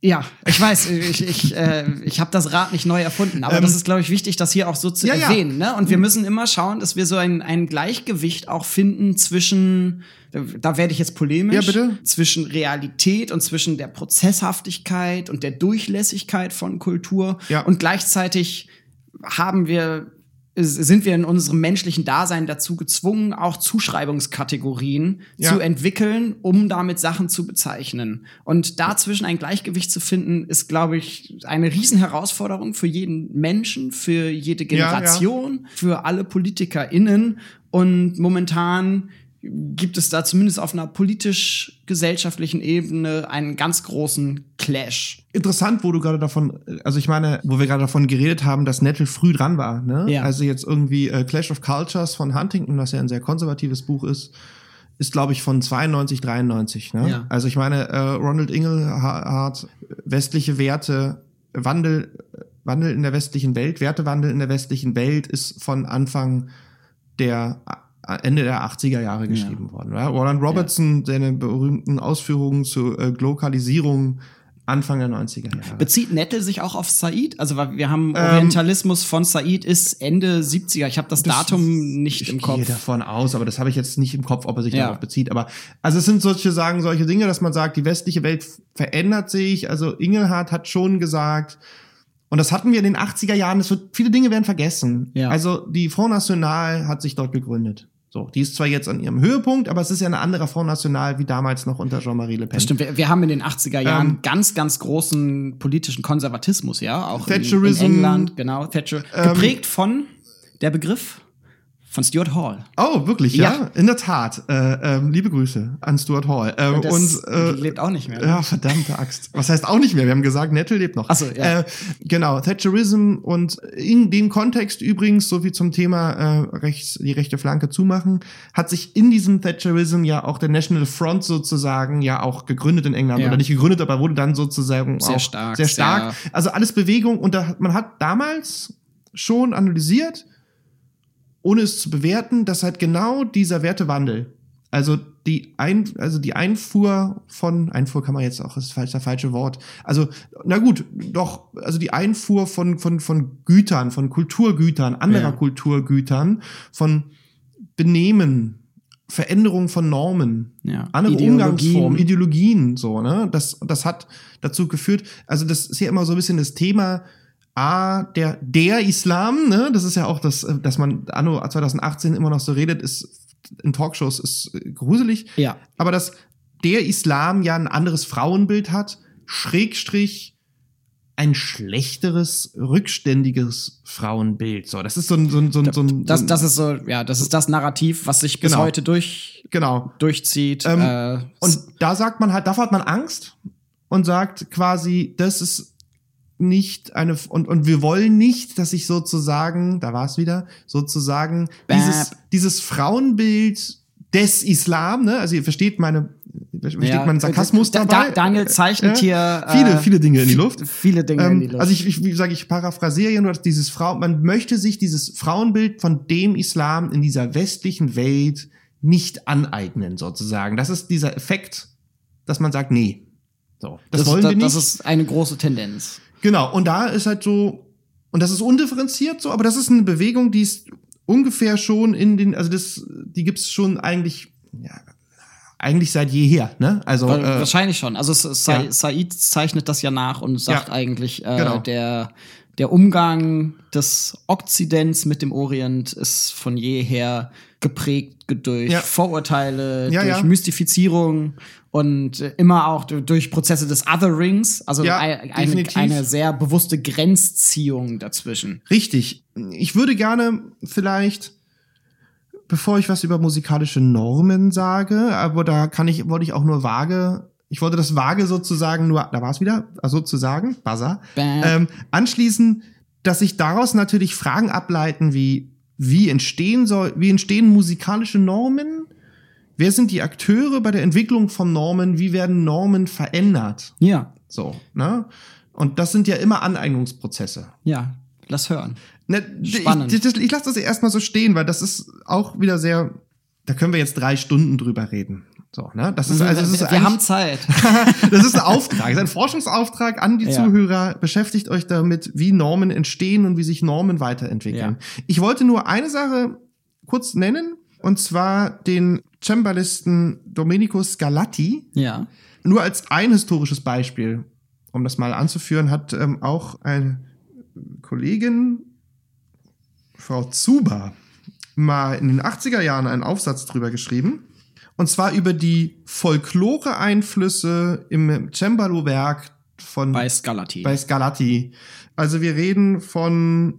Speaker 1: Ja, ich weiß, ich, ich, äh, ich habe das Rad nicht neu erfunden, aber
Speaker 3: Ähm,
Speaker 1: das ist, glaube ich, wichtig, das hier auch so zu
Speaker 3: Ja,
Speaker 1: erwähnen. Ne? Und wir müssen immer schauen, dass wir so ein, ein Gleichgewicht auch finden zwischen, da werde ich jetzt polemisch,
Speaker 3: Ja, bitte.
Speaker 1: zwischen Realität und zwischen der Prozesshaftigkeit und der Durchlässigkeit von Kultur.
Speaker 3: Ja.
Speaker 1: Und gleichzeitig haben wir sind wir in unserem menschlichen Dasein dazu gezwungen, auch Zuschreibungskategorien
Speaker 3: Ja.
Speaker 1: zu entwickeln, um damit Sachen zu bezeichnen. Und dazwischen ein Gleichgewicht zu finden, ist, glaube ich, eine Riesenherausforderung für jeden Menschen, für jede
Speaker 3: Ja, ja.
Speaker 1: Generation, für alle PolitikerInnen. Und momentan gibt es da zumindest auf einer politisch-gesellschaftlichen Ebene einen ganz großen Clash.
Speaker 3: Interessant, wo du gerade davon, also ich meine, wo wir gerade davon geredet haben, dass Nettle früh dran war, ne?
Speaker 1: Ja.
Speaker 3: Also jetzt irgendwie äh, Clash of Cultures von Huntington, was ja ein sehr konservatives Buch ist, ist glaube ich von 92, 93, ne?
Speaker 1: Ja.
Speaker 3: Also ich meine, äh, Ronald Inglehart, westliche Werte, Wandel, Wandel in der westlichen Welt, Wertewandel in der westlichen Welt ist von Anfang der Ende der 80er Jahre geschrieben worden. Ja? Roland Robertson, seine berühmten Ausführungen zur äh, Glokalisierung Anfang der 90er Jahre.
Speaker 1: Bezieht Nettel sich auch auf Said? Also wir haben
Speaker 3: Ähm,
Speaker 1: Orientalismus von Said ist Ende 70er. Ich habe das,
Speaker 3: Das-
Speaker 1: Datum nicht
Speaker 3: ich
Speaker 1: im
Speaker 3: gehe
Speaker 1: Kopf.
Speaker 3: davon aus, aber das habe ich jetzt nicht im Kopf, ob er sich
Speaker 1: Ja.
Speaker 3: darauf bezieht. Aber also es sind solche sagen solche Dinge, dass man sagt, die westliche Welt verändert sich. Also Ingelhardt hat schon gesagt, und das hatten wir in den 80er Jahren. Es wird viele Dinge werden vergessen.
Speaker 1: Ja.
Speaker 3: Also die Front National hat sich dort gegründet. So, die ist zwar jetzt an ihrem Höhepunkt, aber es ist ja eine andere Front National wie damals noch unter Jean-Marie Le Pen.
Speaker 1: Das stimmt. Wir, wir haben in den 80er Jahren
Speaker 3: Ähm,
Speaker 1: ganz, ganz großen politischen Konservatismus, ja, auch in, in England, genau, Thatcher.
Speaker 3: ähm,
Speaker 1: Geprägt von der Begriff von Stuart Hall.
Speaker 3: Oh, wirklich, ja?
Speaker 1: Ja.
Speaker 3: In der Tat. Äh, ähm, liebe Grüße an Stuart Hall. Ähm, und äh,
Speaker 1: lebt auch nicht mehr. ne?
Speaker 3: Ja, verdammte Axt. Was heißt auch nicht mehr? Wir haben gesagt, Nettle lebt noch.
Speaker 1: Ach so, ja.
Speaker 3: Äh, genau, Thatcherism und in dem Kontext übrigens, so wie zum Thema äh, rechts, die rechte Flanke zumachen, hat sich in diesem Thatcherism ja auch der National Front sozusagen ja auch gegründet in England.
Speaker 1: Ja.
Speaker 3: Oder nicht gegründet, aber wurde dann sozusagen
Speaker 1: Sehr
Speaker 3: auch
Speaker 1: stark,
Speaker 3: Sehr stark. Also alles Bewegung und da, man hat damals schon analysiert, ohne es zu bewerten, dass halt genau dieser Wertewandel, also die, Ein, also die Einfuhr von, Einfuhr kann man jetzt auch, das ist falsch- das falsche Wort. Also, na gut, doch, also die Einfuhr von, von, von Gütern, von Kulturgütern, anderer
Speaker 1: Ja.
Speaker 3: Kulturgütern, von Benehmen, Veränderung von Normen,
Speaker 1: Ja.
Speaker 3: andere
Speaker 1: Ideologien.
Speaker 3: Umgangsformen, Ideologien, so, ne? Das, das hat dazu geführt, also das ist ja immer so ein bisschen das Thema, A, der, der Islam, ne? Das ist ja auch das, äh, dass man anno 2018 immer noch so redet, ist in Talkshows ist äh, gruselig.
Speaker 1: Ja.
Speaker 3: Aber dass der Islam ja ein anderes Frauenbild hat, Schrägstrich ein schlechteres, rückständiges Frauenbild. So, das ist so ein, so ein, so ein, so ein
Speaker 1: Das, das ist so, ja, das ist das Narrativ, was sich bis
Speaker 3: Genau.
Speaker 1: heute durch,
Speaker 3: genau.
Speaker 1: durchzieht.
Speaker 3: Ähm,
Speaker 1: äh,
Speaker 3: Und da sagt man halt, davor hat man Angst und sagt quasi, das ist nicht eine und und wir wollen nicht, dass sich sozusagen, da war es wieder, sozusagen
Speaker 1: Bäh.
Speaker 3: dieses dieses Frauenbild des Islam, ne? Also ihr versteht meine versteht
Speaker 1: ja,
Speaker 3: meinen Sarkasmus
Speaker 1: da,
Speaker 3: dabei.
Speaker 1: Da, Daniel zeichnet
Speaker 3: Äh,
Speaker 1: hier
Speaker 3: viele
Speaker 1: äh,
Speaker 3: viele Dinge in die Luft.
Speaker 1: Viele Dinge in die
Speaker 3: Ähm,
Speaker 1: Luft.
Speaker 3: also ich, ich wie sage ich paraphrasiere nur dass dieses Frau man möchte sich dieses Frauenbild von dem Islam in dieser westlichen Welt nicht aneignen sozusagen. Das ist dieser Effekt, dass man sagt, nee. So, das, wollen
Speaker 1: da,
Speaker 3: wir nicht.
Speaker 1: Das ist eine große Tendenz.
Speaker 3: Genau, und da ist halt so, und das ist undifferenziert so, aber das ist eine Bewegung, die ist ungefähr schon in den, also das, die gibt's schon eigentlich, ja, eigentlich seit jeher, ne? Also äh,
Speaker 1: Wahrscheinlich schon. Also Sa
Speaker 3: ja.
Speaker 1: Said zeichnet das ja nach und sagt
Speaker 3: Ja,
Speaker 1: eigentlich, äh,
Speaker 3: genau.
Speaker 1: der, der Umgang des Okzidents mit dem Orient ist von jeher geprägt durch
Speaker 3: Ja.
Speaker 1: Vorurteile,
Speaker 3: Ja,
Speaker 1: durch
Speaker 3: ja.
Speaker 1: Mystifizierung und äh, immer auch du- durch Prozesse des Otherings, also ein- eine, eine sehr bewusste Grenzziehung dazwischen.
Speaker 3: Richtig. Ich würde gerne vielleicht, bevor ich was über musikalische Normen sage, aber da kann ich, wollte ich auch nur vage, ich wollte das vage sozusagen nur, da war es wieder, also sozusagen, Buzzer,
Speaker 1: Bäh.
Speaker 3: ähm, anschließen, dass sich daraus natürlich Fragen ableiten wie, wie entstehen soll, wie entstehen musikalische Normen? Wer sind die Akteure bei der Entwicklung von Normen? Wie werden Normen verändert?
Speaker 1: Ja,
Speaker 3: So, ne? Und das sind ja immer Aneignungsprozesse.
Speaker 1: ja, lass hören.
Speaker 3: Ne,
Speaker 1: Spannend.
Speaker 3: Ich, das, ich lasse das erstmal so stehen, weil das ist auch wieder sehr. Da können wir jetzt drei Stunden drüber reden. So, ne? Das ist also das ist
Speaker 1: wir, haben Zeit.
Speaker 3: das ist ein Auftrag, das ist ein Forschungsauftrag an die
Speaker 1: Ja.
Speaker 3: Zuhörer. Beschäftigt euch damit, wie Normen entstehen und wie sich Normen weiterentwickeln. Ich wollte nur eine Sache kurz nennen, und zwar den Cembalisten Domenico Scarlatti.
Speaker 1: ja.
Speaker 3: Nur als ein historisches Beispiel, um das mal anzuführen, hat ähm, auch eine Kollegin, Frau Zuber, mal in den 80er Jahren einen Aufsatz drüber geschrieben. Und zwar über die Folklore-Einflüsse im Cembalo-Werk von
Speaker 1: Bei Scarlatti.
Speaker 3: bei Scarlatti. Also wir reden von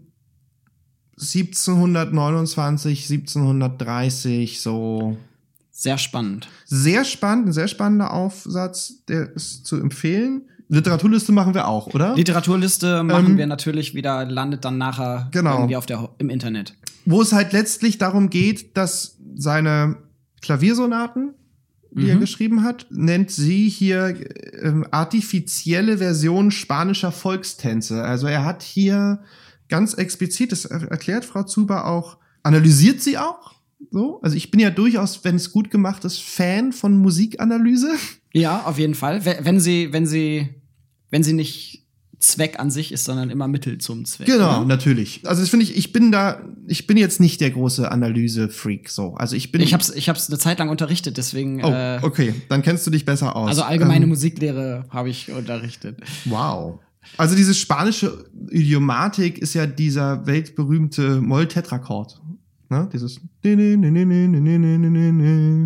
Speaker 3: 1729, 1730, so
Speaker 1: Sehr spannend.
Speaker 3: sehr spannend, ein sehr spannender Aufsatz, der ist zu empfehlen. Literaturliste machen wir auch, oder?
Speaker 1: Literaturliste machen
Speaker 3: Ähm,
Speaker 1: wir natürlich wieder, landet dann nachher
Speaker 3: Genau.
Speaker 1: irgendwie auf der, im Internet.
Speaker 3: Wo es halt letztlich darum geht, dass seine Klaviersonaten, die er
Speaker 1: Mhm.
Speaker 3: geschrieben hat, nennt sie hier ähm, artifizielle Version spanischer Volkstänze. Also er hat hier ganz explizit, das er- erklärt Frau Zuber auch, analysiert sie auch. So, also ich bin ja durchaus, wenn es gut gemacht ist, Fan von Musikanalyse.
Speaker 1: Ja, auf jeden Fall. We- Wenn sie, wenn sie, wenn sie nicht Zweck an sich ist, sondern immer Mittel zum Zweck.
Speaker 3: Genau,
Speaker 1: oder?
Speaker 3: natürlich. Also das finde ich, ich bin da, ich bin jetzt nicht der große Analyse-Freak so. Also ich bin.
Speaker 1: Ich hab's, ich hab's eine Zeit lang unterrichtet, deswegen.
Speaker 3: Oh,
Speaker 1: äh,
Speaker 3: okay, dann kennst du dich besser aus.
Speaker 1: Also allgemeine
Speaker 3: Ähm,
Speaker 1: Musiklehre habe ich unterrichtet.
Speaker 3: Wow. Also diese spanische Idiomatik ist ja dieser weltberühmte Moll-Tetrachord. Ne? Dieses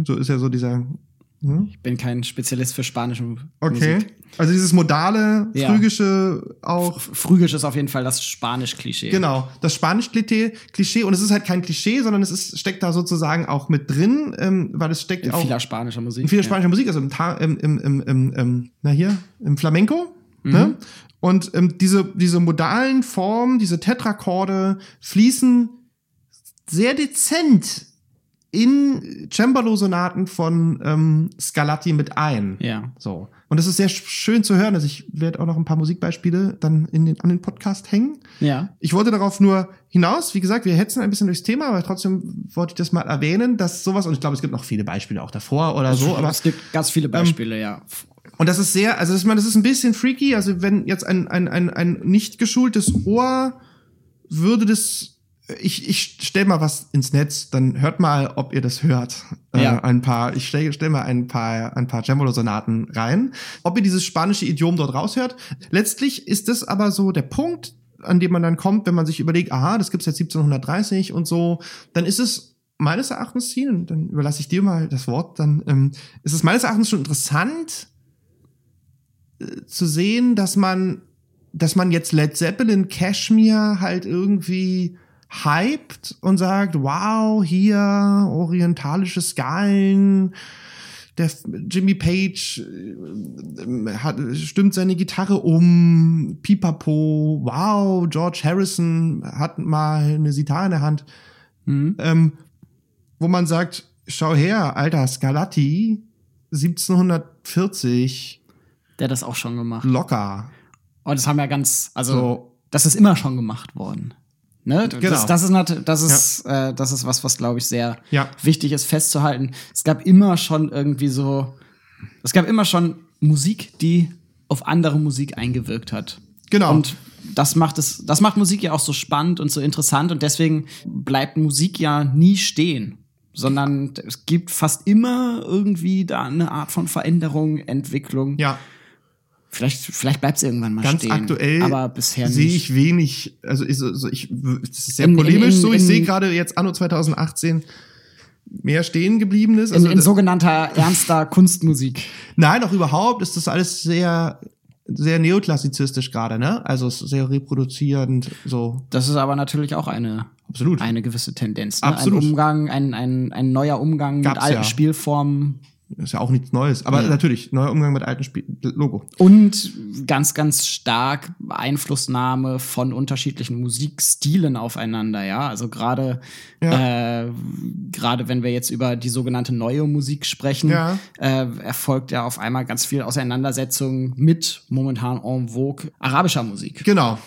Speaker 3: so ist ja so dieser hm?
Speaker 1: Ich bin kein Spezialist für spanische
Speaker 3: Okay.
Speaker 1: Musik.
Speaker 3: Also dieses modale,
Speaker 1: Ja.
Speaker 3: phrygische auch
Speaker 1: F- Phrygisch ist auf jeden Fall das Spanisch-Klischee.
Speaker 3: Genau, das Spanisch-Klischee, Klischee, und es ist halt kein Klischee, sondern es ist, steckt da sozusagen auch mit drin, ähm, weil es steckt
Speaker 1: In
Speaker 3: auch
Speaker 1: vieler spanischer Musik.
Speaker 3: in vieler
Speaker 1: ja.
Speaker 3: spanischer Musik, also im, Ta im, im, im, im, im na hier, im Flamenco. Ne? Und ähm, diese, diese modalen Formen, diese Tetrachorde fließen sehr dezent in Cembalo-Sonaten von ähm, Scarlatti mit ein.
Speaker 1: Ja.
Speaker 3: So. Und das ist sehr sch- schön zu hören. Also ich werde auch noch ein paar Musikbeispiele dann in den, an den Podcast hängen.
Speaker 1: Ja.
Speaker 3: Ich wollte darauf nur hinaus, wie gesagt, wir hetzen ein bisschen durchs Thema, aber trotzdem wollte ich das mal erwähnen, dass sowas, und ich glaube, es gibt noch viele Beispiele auch davor oder so, aber
Speaker 1: es gibt ganz viele Beispiele, ja.
Speaker 3: und das ist sehr, also ich meine, das ist ein bisschen freaky, also wenn jetzt ein, ein, ein, ein nicht geschultes Ohr würde das, ich, ich stell mal was ins Netz, dann hört mal, ob ihr das hört.
Speaker 1: Ja.
Speaker 3: Äh, ein paar, ich stell, stell mal ein paar, ein paar Cembalo-Sonaten rein. Ob ihr dieses spanische Idiom dort raushört. Letztlich ist das aber so der Punkt, an dem man dann kommt, wenn man sich überlegt, aha, das gibt's jetzt 1730 und so, dann ist es meines Erachtens, Sien, dann überlasse ich dir mal das Wort, dann ähm, ist es meines Erachtens schon interessant, zu sehen, dass man, dass man jetzt Led Zeppelin Cashmere halt irgendwie hypt und sagt, wow, hier orientalische Skalen, der Jimmy Page äh, hat, stimmt seine Gitarre um, pipapo, wow, George Harrison hat mal eine Sitar in der Hand,
Speaker 1: Mhm.
Speaker 3: ähm, wo man sagt, schau her, alter Scarlatti, 1740,
Speaker 1: Der hat das auch schon gemacht.
Speaker 3: locker.
Speaker 1: Und das haben ja ganz, also
Speaker 3: So.
Speaker 1: das ist immer schon gemacht worden. Ne?
Speaker 3: Genau.
Speaker 1: Das, das ist nat- das ist äh, das ist was, was glaube ich sehr
Speaker 3: Ja.
Speaker 1: wichtig ist festzuhalten. Es gab immer schon irgendwie so, es gab immer schon Musik, die auf andere Musik eingewirkt hat.
Speaker 3: Genau.
Speaker 1: Und das macht es, das macht Musik ja auch so spannend und so interessant und deswegen bleibt Musik ja nie stehen. sondern es gibt fast immer irgendwie da eine Art von Veränderung, Entwicklung.
Speaker 3: Ja,
Speaker 1: Vielleicht, vielleicht bleibt es irgendwann mal
Speaker 3: ganz
Speaker 1: stehen.
Speaker 3: aktuell
Speaker 1: aber bisher
Speaker 3: sehe ich wenig, also ich, also ich das ist sehr
Speaker 1: In- in-
Speaker 3: polemisch
Speaker 1: in-
Speaker 3: so, ich
Speaker 1: in-
Speaker 3: sehe gerade jetzt anno 2018 mehr stehen gebliebenes.
Speaker 1: in,
Speaker 3: Also,
Speaker 1: in sogenannter ernster Kunstmusik.
Speaker 3: nein, auch überhaupt ist das alles sehr, sehr neoklassizistisch gerade, ne? Also ist sehr reproduzierend, so.
Speaker 1: Das ist aber natürlich auch eine,
Speaker 3: Absolut.
Speaker 1: eine gewisse Tendenz. Ne?
Speaker 3: Absolut.
Speaker 1: Ein Umgang, ein, ein, ein neuer Umgang mit
Speaker 3: Gab's
Speaker 1: alten
Speaker 3: ja.
Speaker 1: Spielformen.
Speaker 3: Ist ja auch nichts Neues. Aber
Speaker 1: Ja.
Speaker 3: natürlich, neuer Umgang mit alten Spiel Logo.
Speaker 1: Und ganz, ganz stark Einflussnahme von unterschiedlichen Musikstilen aufeinander, ja. Also gerade, äh, gerade wenn wir jetzt über die sogenannte neue Musik sprechen,
Speaker 3: Ja.
Speaker 1: äh, erfolgt ja auf einmal ganz viel Auseinandersetzung mit momentan en vogue arabischer Musik.
Speaker 3: Genau.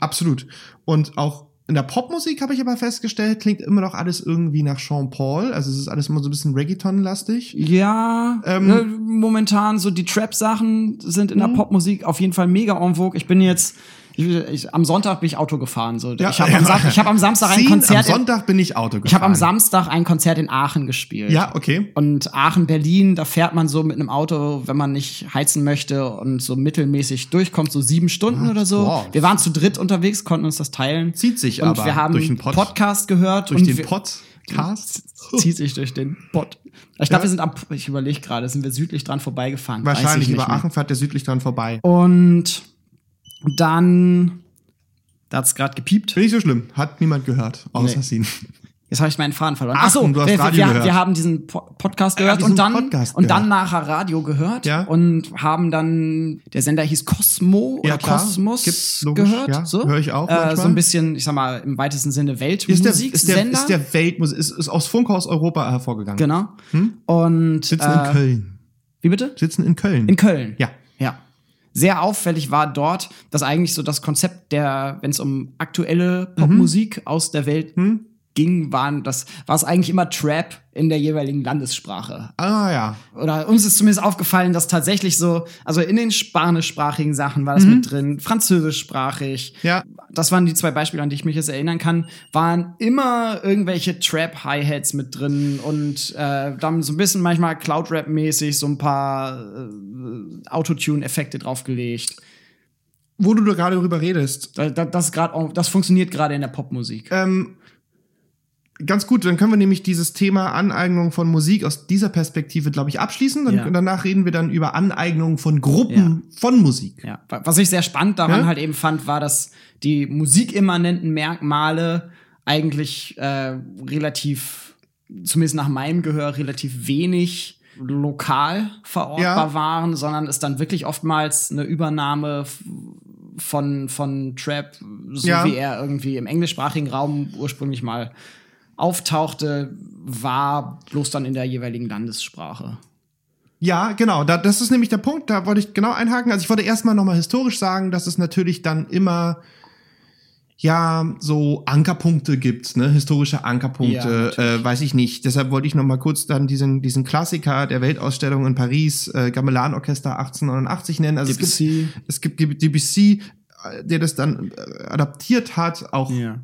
Speaker 3: Absolut. Und auch in der Popmusik habe ich aber festgestellt, klingt immer noch alles irgendwie nach Sean Paul. Also es ist alles immer so ein bisschen Reggaeton-lastig.
Speaker 1: Ja,
Speaker 3: Ähm,
Speaker 1: ne, momentan so die Trap-Sachen sind in der
Speaker 3: Mhm.
Speaker 1: Popmusik auf jeden Fall mega en vogue. Ich bin jetzt, ich, ich, am Sonntag bin ich Auto gefahren. So.
Speaker 3: Ja.
Speaker 1: ich habe am, Sam hab am Samstag ein
Speaker 3: Ziehen,
Speaker 1: Konzert.
Speaker 3: Am Sonntag bin ich Auto gefahren.
Speaker 1: ich habe am Samstag ein Konzert in Aachen gespielt.
Speaker 3: Ja, okay.
Speaker 1: Und Aachen, Berlin, da fährt man so mit einem Auto, wenn man nicht heizen möchte und so mittelmäßig durchkommt, so sieben Stunden oder so.
Speaker 3: wow.
Speaker 1: Wir waren zu dritt unterwegs, konnten uns das teilen.
Speaker 3: Zieht sich
Speaker 1: und
Speaker 3: aber
Speaker 1: wir haben
Speaker 3: durch den Pod.
Speaker 1: Podcast gehört.
Speaker 3: Durch den
Speaker 1: wir,
Speaker 3: Podcast.
Speaker 1: zieht sich durch den Pott. Ich glaube,
Speaker 3: Ja.
Speaker 1: wir sind am, ich überlege gerade, sind wir südlich dran vorbeigefahren?
Speaker 3: Wahrscheinlich
Speaker 1: ich
Speaker 3: über. Aachen fährt der südlich dran vorbei.
Speaker 1: Und dann, da hat's gerade gepiept.
Speaker 3: Nicht so schlimm. Hat niemand gehört. Außer
Speaker 1: Nee.
Speaker 3: Sin.
Speaker 1: Jetzt habe ich meinen Faden verloren.
Speaker 3: Ach,
Speaker 1: Ach so, wir, wir, wir haben diesen Po- Podcast
Speaker 3: Ja,
Speaker 1: gehört
Speaker 3: diesen
Speaker 1: und dann
Speaker 3: Podcast
Speaker 1: und dann nachher Radio gehört
Speaker 3: Ja.
Speaker 1: und haben dann der Sender hieß Cosmo
Speaker 3: Ja,
Speaker 1: oder
Speaker 3: klar.
Speaker 1: Kosmos
Speaker 3: Gibt's logisch,
Speaker 1: gehört.
Speaker 3: ja.
Speaker 1: so
Speaker 3: Hör ich auch
Speaker 1: Äh, so ein bisschen, ich sag mal im weitesten Sinne
Speaker 3: Ist der,
Speaker 1: Weltmusik
Speaker 3: ist der, ist der Weltmusik, ist, ist aus Funkhaus Europa hervorgegangen.
Speaker 1: genau. Und
Speaker 3: Sitzen
Speaker 1: äh,
Speaker 3: in Köln.
Speaker 1: Wie bitte?
Speaker 3: Sitzen in Köln.
Speaker 1: In Köln.
Speaker 3: Ja.
Speaker 1: Sehr auffällig war dort, dass eigentlich so das Konzept der, wenn es um aktuelle Popmusik aus der Welt ging, waren das, war es eigentlich immer Trap in der jeweiligen Landessprache.
Speaker 3: Ah ja.
Speaker 1: Oder uns ist zumindest aufgefallen, dass tatsächlich so, also in den spanischsprachigen Sachen war das mit drin, französischsprachig.
Speaker 3: Ja.
Speaker 1: Das waren die zwei Beispiele, an die ich mich jetzt erinnern kann, waren immer irgendwelche Trap-Hi-Hats mit drin und äh, dann so ein bisschen manchmal Cloud-Rap-mäßig so ein paar äh, Autotune-Effekte draufgelegt.
Speaker 3: Wo du da gerade drüber redest.
Speaker 1: Da- da- Das, ist grad, das funktioniert gerade in der Popmusik.
Speaker 3: Ähm, ganz gut, dann können wir nämlich dieses Thema Aneignung von Musik aus dieser Perspektive, glaube ich, abschließen. Dann,
Speaker 1: Ja.
Speaker 3: Danach reden wir dann über Aneignung von Gruppen von Musik.
Speaker 1: Ja, wa- was ich sehr spannend daran
Speaker 3: Ja?
Speaker 1: halt eben fand, war, dass die musikimmanenten Merkmale eigentlich äh, relativ, zumindest nach meinem Gehör, relativ wenig lokal verortbar
Speaker 3: Ja.
Speaker 1: waren, sondern es dann wirklich oftmals eine Übernahme von, von Trap, so
Speaker 3: Ja.
Speaker 1: wie er irgendwie im englischsprachigen Raum ursprünglich mal auftauchte, war bloß dann in der jeweiligen Landessprache.
Speaker 3: Ja, genau. Da, das ist nämlich der Punkt, da wollte ich genau einhaken. Also ich wollte erstmal nochmal historisch sagen, dass es natürlich dann immer ja so Ankerpunkte gibt, ne, historische
Speaker 1: Ja,
Speaker 3: Ankerpunkte,
Speaker 1: natürlich.
Speaker 3: äh, weiß ich nicht. Deshalb wollte ich nochmal kurz dann diesen diesen Klassiker der Weltausstellung in Paris, äh, Gamelan Orchester 1889 nennen. Also es
Speaker 1: Debussy.
Speaker 3: gibt es gibt DBC, äh, der das dann äh, adaptiert hat, auch
Speaker 1: Ja.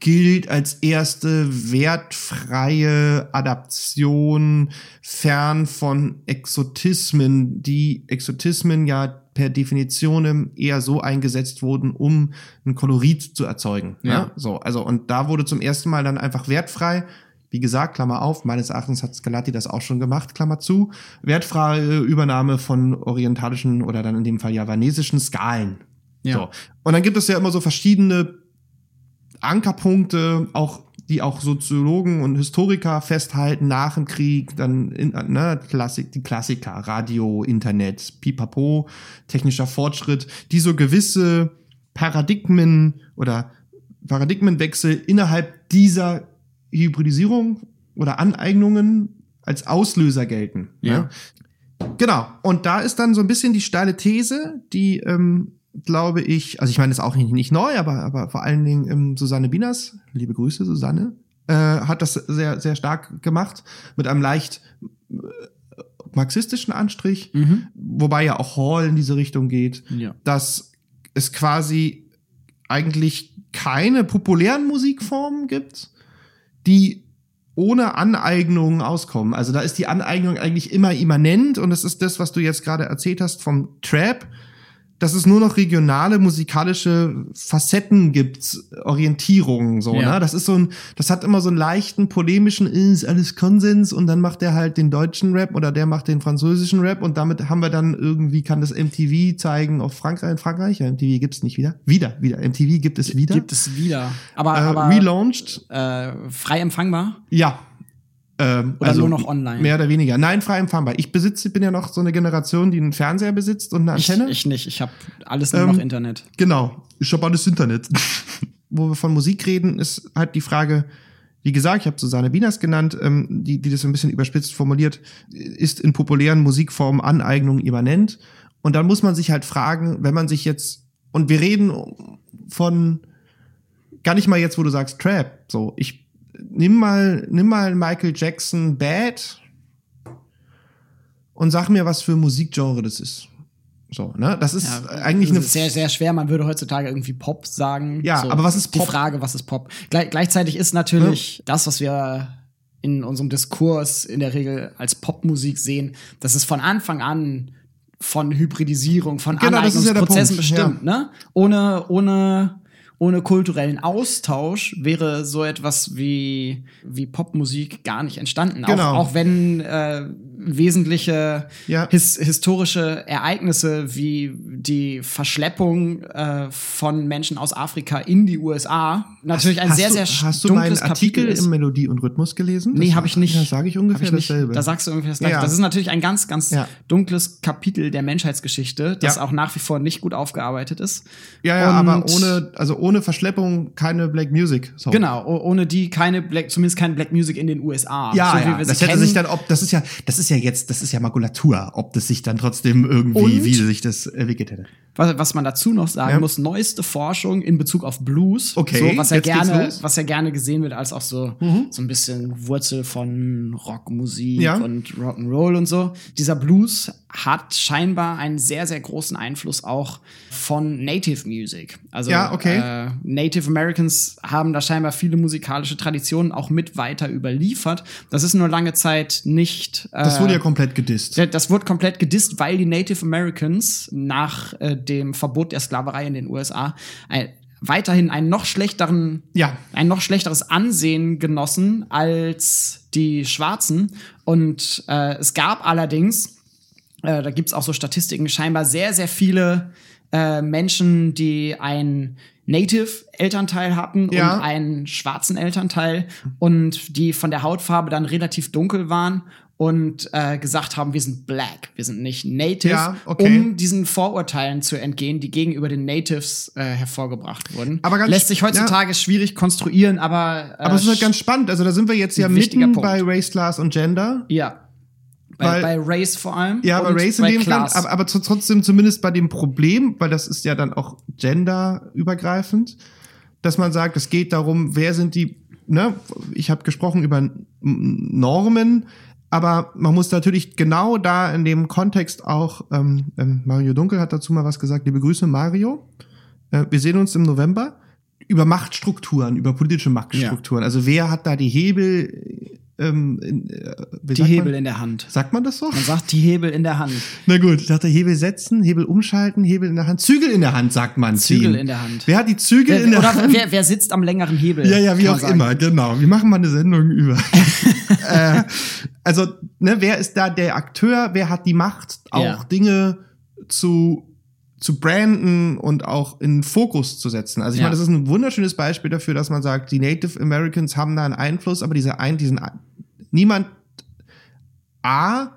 Speaker 3: Gilt als erste wertfreie Adaption fern von Exotismen, die Exotismen ja per Definition eher so eingesetzt wurden, um ein Kolorit zu erzeugen.
Speaker 1: Ja.
Speaker 3: Ja. So, also und da wurde zum ersten Mal dann einfach wertfrei. Wie gesagt, Klammer auf, meines Erachtens hat Scarlatti das auch schon gemacht, Klammer zu. Wertfreie Übernahme von orientalischen oder dann in dem Fall javanesischen Skalen.
Speaker 1: Ja.
Speaker 3: So. Und dann gibt es ja immer so verschiedene Ankerpunkte, auch die auch Soziologen und Historiker festhalten nach dem Krieg, dann in, ne, Klassik, die Klassiker, Radio, Internet, Pipapo, technischer Fortschritt, die so gewisse Paradigmen oder Paradigmenwechsel innerhalb dieser Hybridisierung oder Aneignungen als Auslöser gelten.
Speaker 1: Ja.
Speaker 3: Ne? Genau. Und da ist dann so ein bisschen die steile These, die, ähm, glaube ich, also ich meine, das ist auch nicht, nicht neu, aber, aber vor allen Dingen ähm, Susanne Bieners, liebe Grüße, Susanne, äh, hat das sehr, sehr stark gemacht, mit einem leicht äh, marxistischen Anstrich,
Speaker 1: Mhm.
Speaker 3: wobei ja auch Hall in diese Richtung geht,
Speaker 1: Ja.
Speaker 3: dass es quasi eigentlich keine populären Musikformen gibt, die ohne Aneignung auskommen. Also da ist die Aneignung eigentlich immer immanent und das ist das, was du jetzt gerade erzählt hast vom Trap dass es nur noch regionale musikalische Facetten gibt, Orientierungen so,
Speaker 1: Ja.
Speaker 3: ne? Das ist so ein, das hat immer so einen leichten polemischen, ist alles Konsens und dann macht der halt den deutschen Rap oder der macht den französischen Rap und damit haben wir dann irgendwie kann das MTV zeigen auf Frankreich, in Frankreich, ja, MTV gibt's nicht wieder, wieder, wieder, MTV gibt es wieder,
Speaker 1: Gibt es wieder. Aber,
Speaker 3: äh,
Speaker 1: aber
Speaker 3: relaunched,
Speaker 1: äh, frei empfangbar?
Speaker 3: ja. Ähm,
Speaker 1: Oder nur noch online?
Speaker 3: Mehr oder weniger. Nein, frei empfangbar. Ich besitze, bin ja noch so eine Generation, die einen Fernseher besitzt und eine
Speaker 1: Ich,
Speaker 3: Antenne.
Speaker 1: ich nicht. Ich habe alles nur
Speaker 3: Ähm,
Speaker 1: noch Internet.
Speaker 3: Genau, ich habe alles Internet. Wo wir von Musik reden, ist halt die Frage, wie gesagt, ich habe Susanne Wieners genannt, ähm, die, die das so ein bisschen überspitzt formuliert, ist in populären Musikformen Aneignung immanent. Und dann muss man sich halt fragen, wenn man sich jetzt, und wir reden von, gar nicht mal jetzt, wo du sagst Trap, so, ich nimm mal, nimm mal Michael Jackson Bad und sag mir, was für Musikgenre das ist. So, ne? Das ist
Speaker 1: Ja,
Speaker 3: eigentlich
Speaker 1: das
Speaker 3: eine
Speaker 1: ist sehr, sehr schwer. Man würde heutzutage irgendwie Pop sagen.
Speaker 3: Ja, aber was ist
Speaker 1: Die
Speaker 3: Pop?
Speaker 1: Frage, was ist Pop? Gle gleichzeitig ist natürlich das, was wir in unserem Diskurs in der Regel als Popmusik sehen, das ist von Anfang an von Hybridisierung, von
Speaker 3: Genau, ja
Speaker 1: Aneignungsprozessen
Speaker 3: Punkt,
Speaker 1: bestimmt, ne? Ohne, ohne, ohne kulturellen Austausch wäre so etwas wie, wie Popmusik gar nicht entstanden.
Speaker 3: Genau.
Speaker 1: Auch, auch wenn äh, wesentliche
Speaker 3: Ja.
Speaker 1: his historische Ereignisse wie die Verschleppung äh, von Menschen aus Afrika in die USA natürlich ein
Speaker 3: hast
Speaker 1: sehr,
Speaker 3: du,
Speaker 1: sehr
Speaker 3: Hast du meinen
Speaker 1: dunkles
Speaker 3: Artikel
Speaker 1: Kapitel ist.
Speaker 3: im Melodie und Rhythmus gelesen?
Speaker 1: Nee,
Speaker 3: Das-
Speaker 1: habe ich nicht.
Speaker 3: Da sage ich ungefähr
Speaker 1: ich nicht.
Speaker 3: dasselbe.
Speaker 1: Da sagst du ungefähr das Gleiche.
Speaker 3: Ja.
Speaker 1: Das ist natürlich ein ganz, ganz
Speaker 3: Ja.
Speaker 1: dunkles Kapitel der Menschheitsgeschichte, das auch nach wie vor nicht gut aufgearbeitet ist.
Speaker 3: ja, ja,
Speaker 1: Und-
Speaker 3: aber ohne, also ohne Verschleppung keine Black Music. So.
Speaker 1: Genau, ohne die keine Black, zumindest keine Black Music in den USA.
Speaker 3: Ja,
Speaker 1: so wie
Speaker 3: ja, das hätte
Speaker 1: kennen.
Speaker 3: sich dann, ob, das ist ja, das ist ja jetzt, das ist ja Makulatur, ob das sich dann trotzdem irgendwie,
Speaker 1: Und?
Speaker 3: wie sich das entwickelt hätte.
Speaker 1: Was, was man dazu noch sagen
Speaker 3: Ja.
Speaker 1: muss, neueste Forschung in Bezug auf Blues,
Speaker 3: Okay,
Speaker 1: so, was ja gerne.
Speaker 3: Mhm.
Speaker 1: was ja gerne gesehen wird als auch so so ein bisschen Wurzel von Rockmusik
Speaker 3: Ja.
Speaker 1: und Rock'n'Roll und so. Dieser Blues hat scheinbar einen sehr sehr großen Einfluss auch von Native Music. Also
Speaker 3: Ja, okay.
Speaker 1: äh, Native Americans haben da scheinbar viele musikalische Traditionen auch mit weiter überliefert. Das ist nur lange Zeit nicht. Äh,
Speaker 3: Das wurde ja komplett gedisst.
Speaker 1: das- Das wurde komplett gedisst, weil die Native Americans nach äh, dem Verbot der Sklaverei in den USA ein, weiterhin einen noch schlechteren,
Speaker 3: Ja.
Speaker 1: ein noch schlechteres Ansehen genossen als die Schwarzen. Und äh, es gab allerdings, äh, da gibt's auch so Statistiken, scheinbar sehr, sehr viele äh, Menschen, die ein Native-Elternteil hatten
Speaker 3: Ja.
Speaker 1: und einen schwarzen Elternteil und die von der Hautfarbe dann relativ dunkel waren und äh, gesagt haben, wir sind black, wir sind nicht native,
Speaker 3: Ja, okay.
Speaker 1: um diesen Vorurteilen zu entgehen, die gegenüber den Natives äh, hervorgebracht wurden.
Speaker 3: Aber ganz-
Speaker 1: Lässt sich heutzutage schwierig konstruieren, aber äh,
Speaker 3: Aber es ist halt ganz spannend. Also da sind wir jetzt ja mitten
Speaker 1: Punkt.
Speaker 3: bei Race, Class und Gender.
Speaker 1: ja. Bei,
Speaker 3: Weil-
Speaker 1: bei Race vor allem.
Speaker 3: Ja, bei Race in
Speaker 1: bei
Speaker 3: dem Fall, aber, aber trotzdem zumindest bei dem Problem, weil das ist ja dann auch genderübergreifend, dass man sagt, es geht darum, wer sind die, ne, ich habe gesprochen über Normen, aber man muss natürlich genau da in dem Kontext auch, ähm, ähm, Mario Dunkel hat dazu mal was gesagt, liebe Grüße Mario, äh, wir sehen uns im November, über Machtstrukturen, über politische Machtstrukturen, also wer hat da die Hebel, ähm, in, äh,
Speaker 1: die Hebel
Speaker 3: man?
Speaker 1: in der Hand.
Speaker 3: Sagt man das so?
Speaker 1: Man sagt die Hebel in der Hand.
Speaker 3: Na gut, ich dachte Hebel setzen, Hebel umschalten, Hebel in der Hand, Zügel in der Hand, sagt man.
Speaker 1: Zügel in der Hand.
Speaker 3: Wer hat die Zügel in
Speaker 1: Wer,
Speaker 3: der
Speaker 1: oder
Speaker 3: Hand?
Speaker 1: wer, wer sitzt am längeren Hebel?
Speaker 3: ja, ja, wie auch
Speaker 1: sagen.
Speaker 3: immer, genau. Wir machen mal eine Sendung über. äh, also, ne, wer ist da der Akteur? Wer hat die Macht, auch
Speaker 1: Ja.
Speaker 3: Dinge zu zu branden und auch in Fokus zu setzen. Also ich
Speaker 1: Ja.
Speaker 3: meine, das ist ein wunderschönes Beispiel dafür, dass man sagt, die Native Americans haben da einen Einfluss, aber dieser ein, diesen niemand A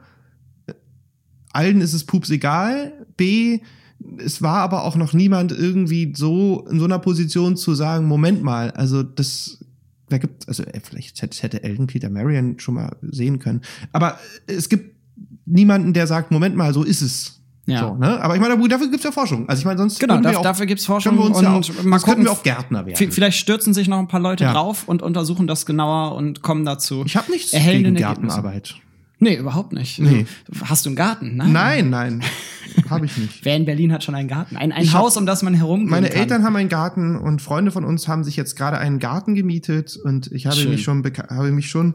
Speaker 3: allen ist es pups egal. B, es war aber auch noch niemand irgendwie so in so einer Position zu sagen, Moment mal, also das, da gibt, also vielleicht hätte, hätte Elton Peter Marion schon mal sehen können. Aber es gibt niemanden, der sagt, Moment mal, so ist es.
Speaker 1: Ja.
Speaker 3: So, ne? Aber ich meine, dafür gibt's ja Forschung. Also ich meine, sonst
Speaker 1: Genau, dafür,
Speaker 3: auch,
Speaker 1: dafür gibt's Forschung
Speaker 3: wir uns
Speaker 1: und
Speaker 3: ja auch,
Speaker 1: mal gucken,
Speaker 3: wir auch Gärtner werden.
Speaker 1: vielleicht stürzen sich noch ein paar Leute
Speaker 3: Ja.
Speaker 1: drauf und untersuchen das genauer und kommen dazu.
Speaker 3: Ich habe nichts gegen. Gartenarbeit.
Speaker 1: Nee, überhaupt nicht.
Speaker 3: Nee.
Speaker 1: Hast du einen Garten? Nein.
Speaker 3: Nein, nein, habe ich nicht.
Speaker 1: Wer in Berlin hat schon einen Garten? Ein, ein
Speaker 3: Ich
Speaker 1: Haus, um das man herumgehen
Speaker 3: Meine
Speaker 1: kann.
Speaker 3: Eltern haben einen Garten und Freunde von uns haben sich jetzt gerade einen Garten gemietet und ich habe
Speaker 1: Schön.
Speaker 3: mich schon habe mich schon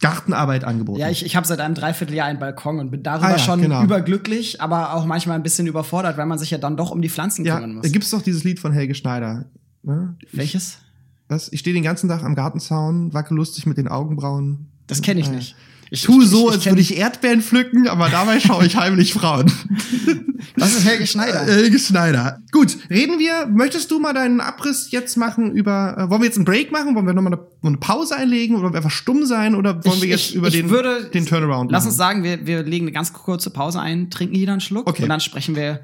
Speaker 3: Gartenarbeit angeboten.
Speaker 1: Ja, ich, ich habe seit einem Dreivierteljahr einen Balkon und bin darüber
Speaker 3: Ah ja,
Speaker 1: schon
Speaker 3: genau.
Speaker 1: überglücklich, aber auch manchmal ein bisschen überfordert, weil man sich ja dann doch um die Pflanzen
Speaker 3: ja,
Speaker 1: kümmern
Speaker 3: da
Speaker 1: muss.
Speaker 3: gibt's doch dieses Lied von Helge Schneider. Ne?
Speaker 1: Welches?
Speaker 3: Was? Ich stehe den ganzen Tag am Gartenzaun, wacke lustig mit den Augenbrauen.
Speaker 1: Das kenne ich
Speaker 3: Ah,
Speaker 1: nicht. Ich
Speaker 3: Tu so, als würde ich Erdbeeren pflücken, aber dabei schaue ich heimlich Frauen.
Speaker 1: Was ist Helge Schneider?
Speaker 3: Helge Schneider. Gut, reden wir. Möchtest du mal deinen Abriss jetzt machen über. Äh, wollen wir jetzt einen Break machen? Wollen wir nochmal eine, eine Pause einlegen? Oder wollen wir einfach stumm sein? Oder wollen
Speaker 1: Ich-
Speaker 3: wir jetzt über den,
Speaker 1: würde-
Speaker 3: den Turnaround
Speaker 1: Lass
Speaker 3: machen?
Speaker 1: uns sagen, wir, wir legen eine ganz kurze Pause ein, trinken jeder einen Schluck
Speaker 3: Okay.
Speaker 1: und dann sprechen wir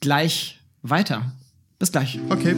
Speaker 1: gleich weiter. Bis gleich.
Speaker 3: Okay.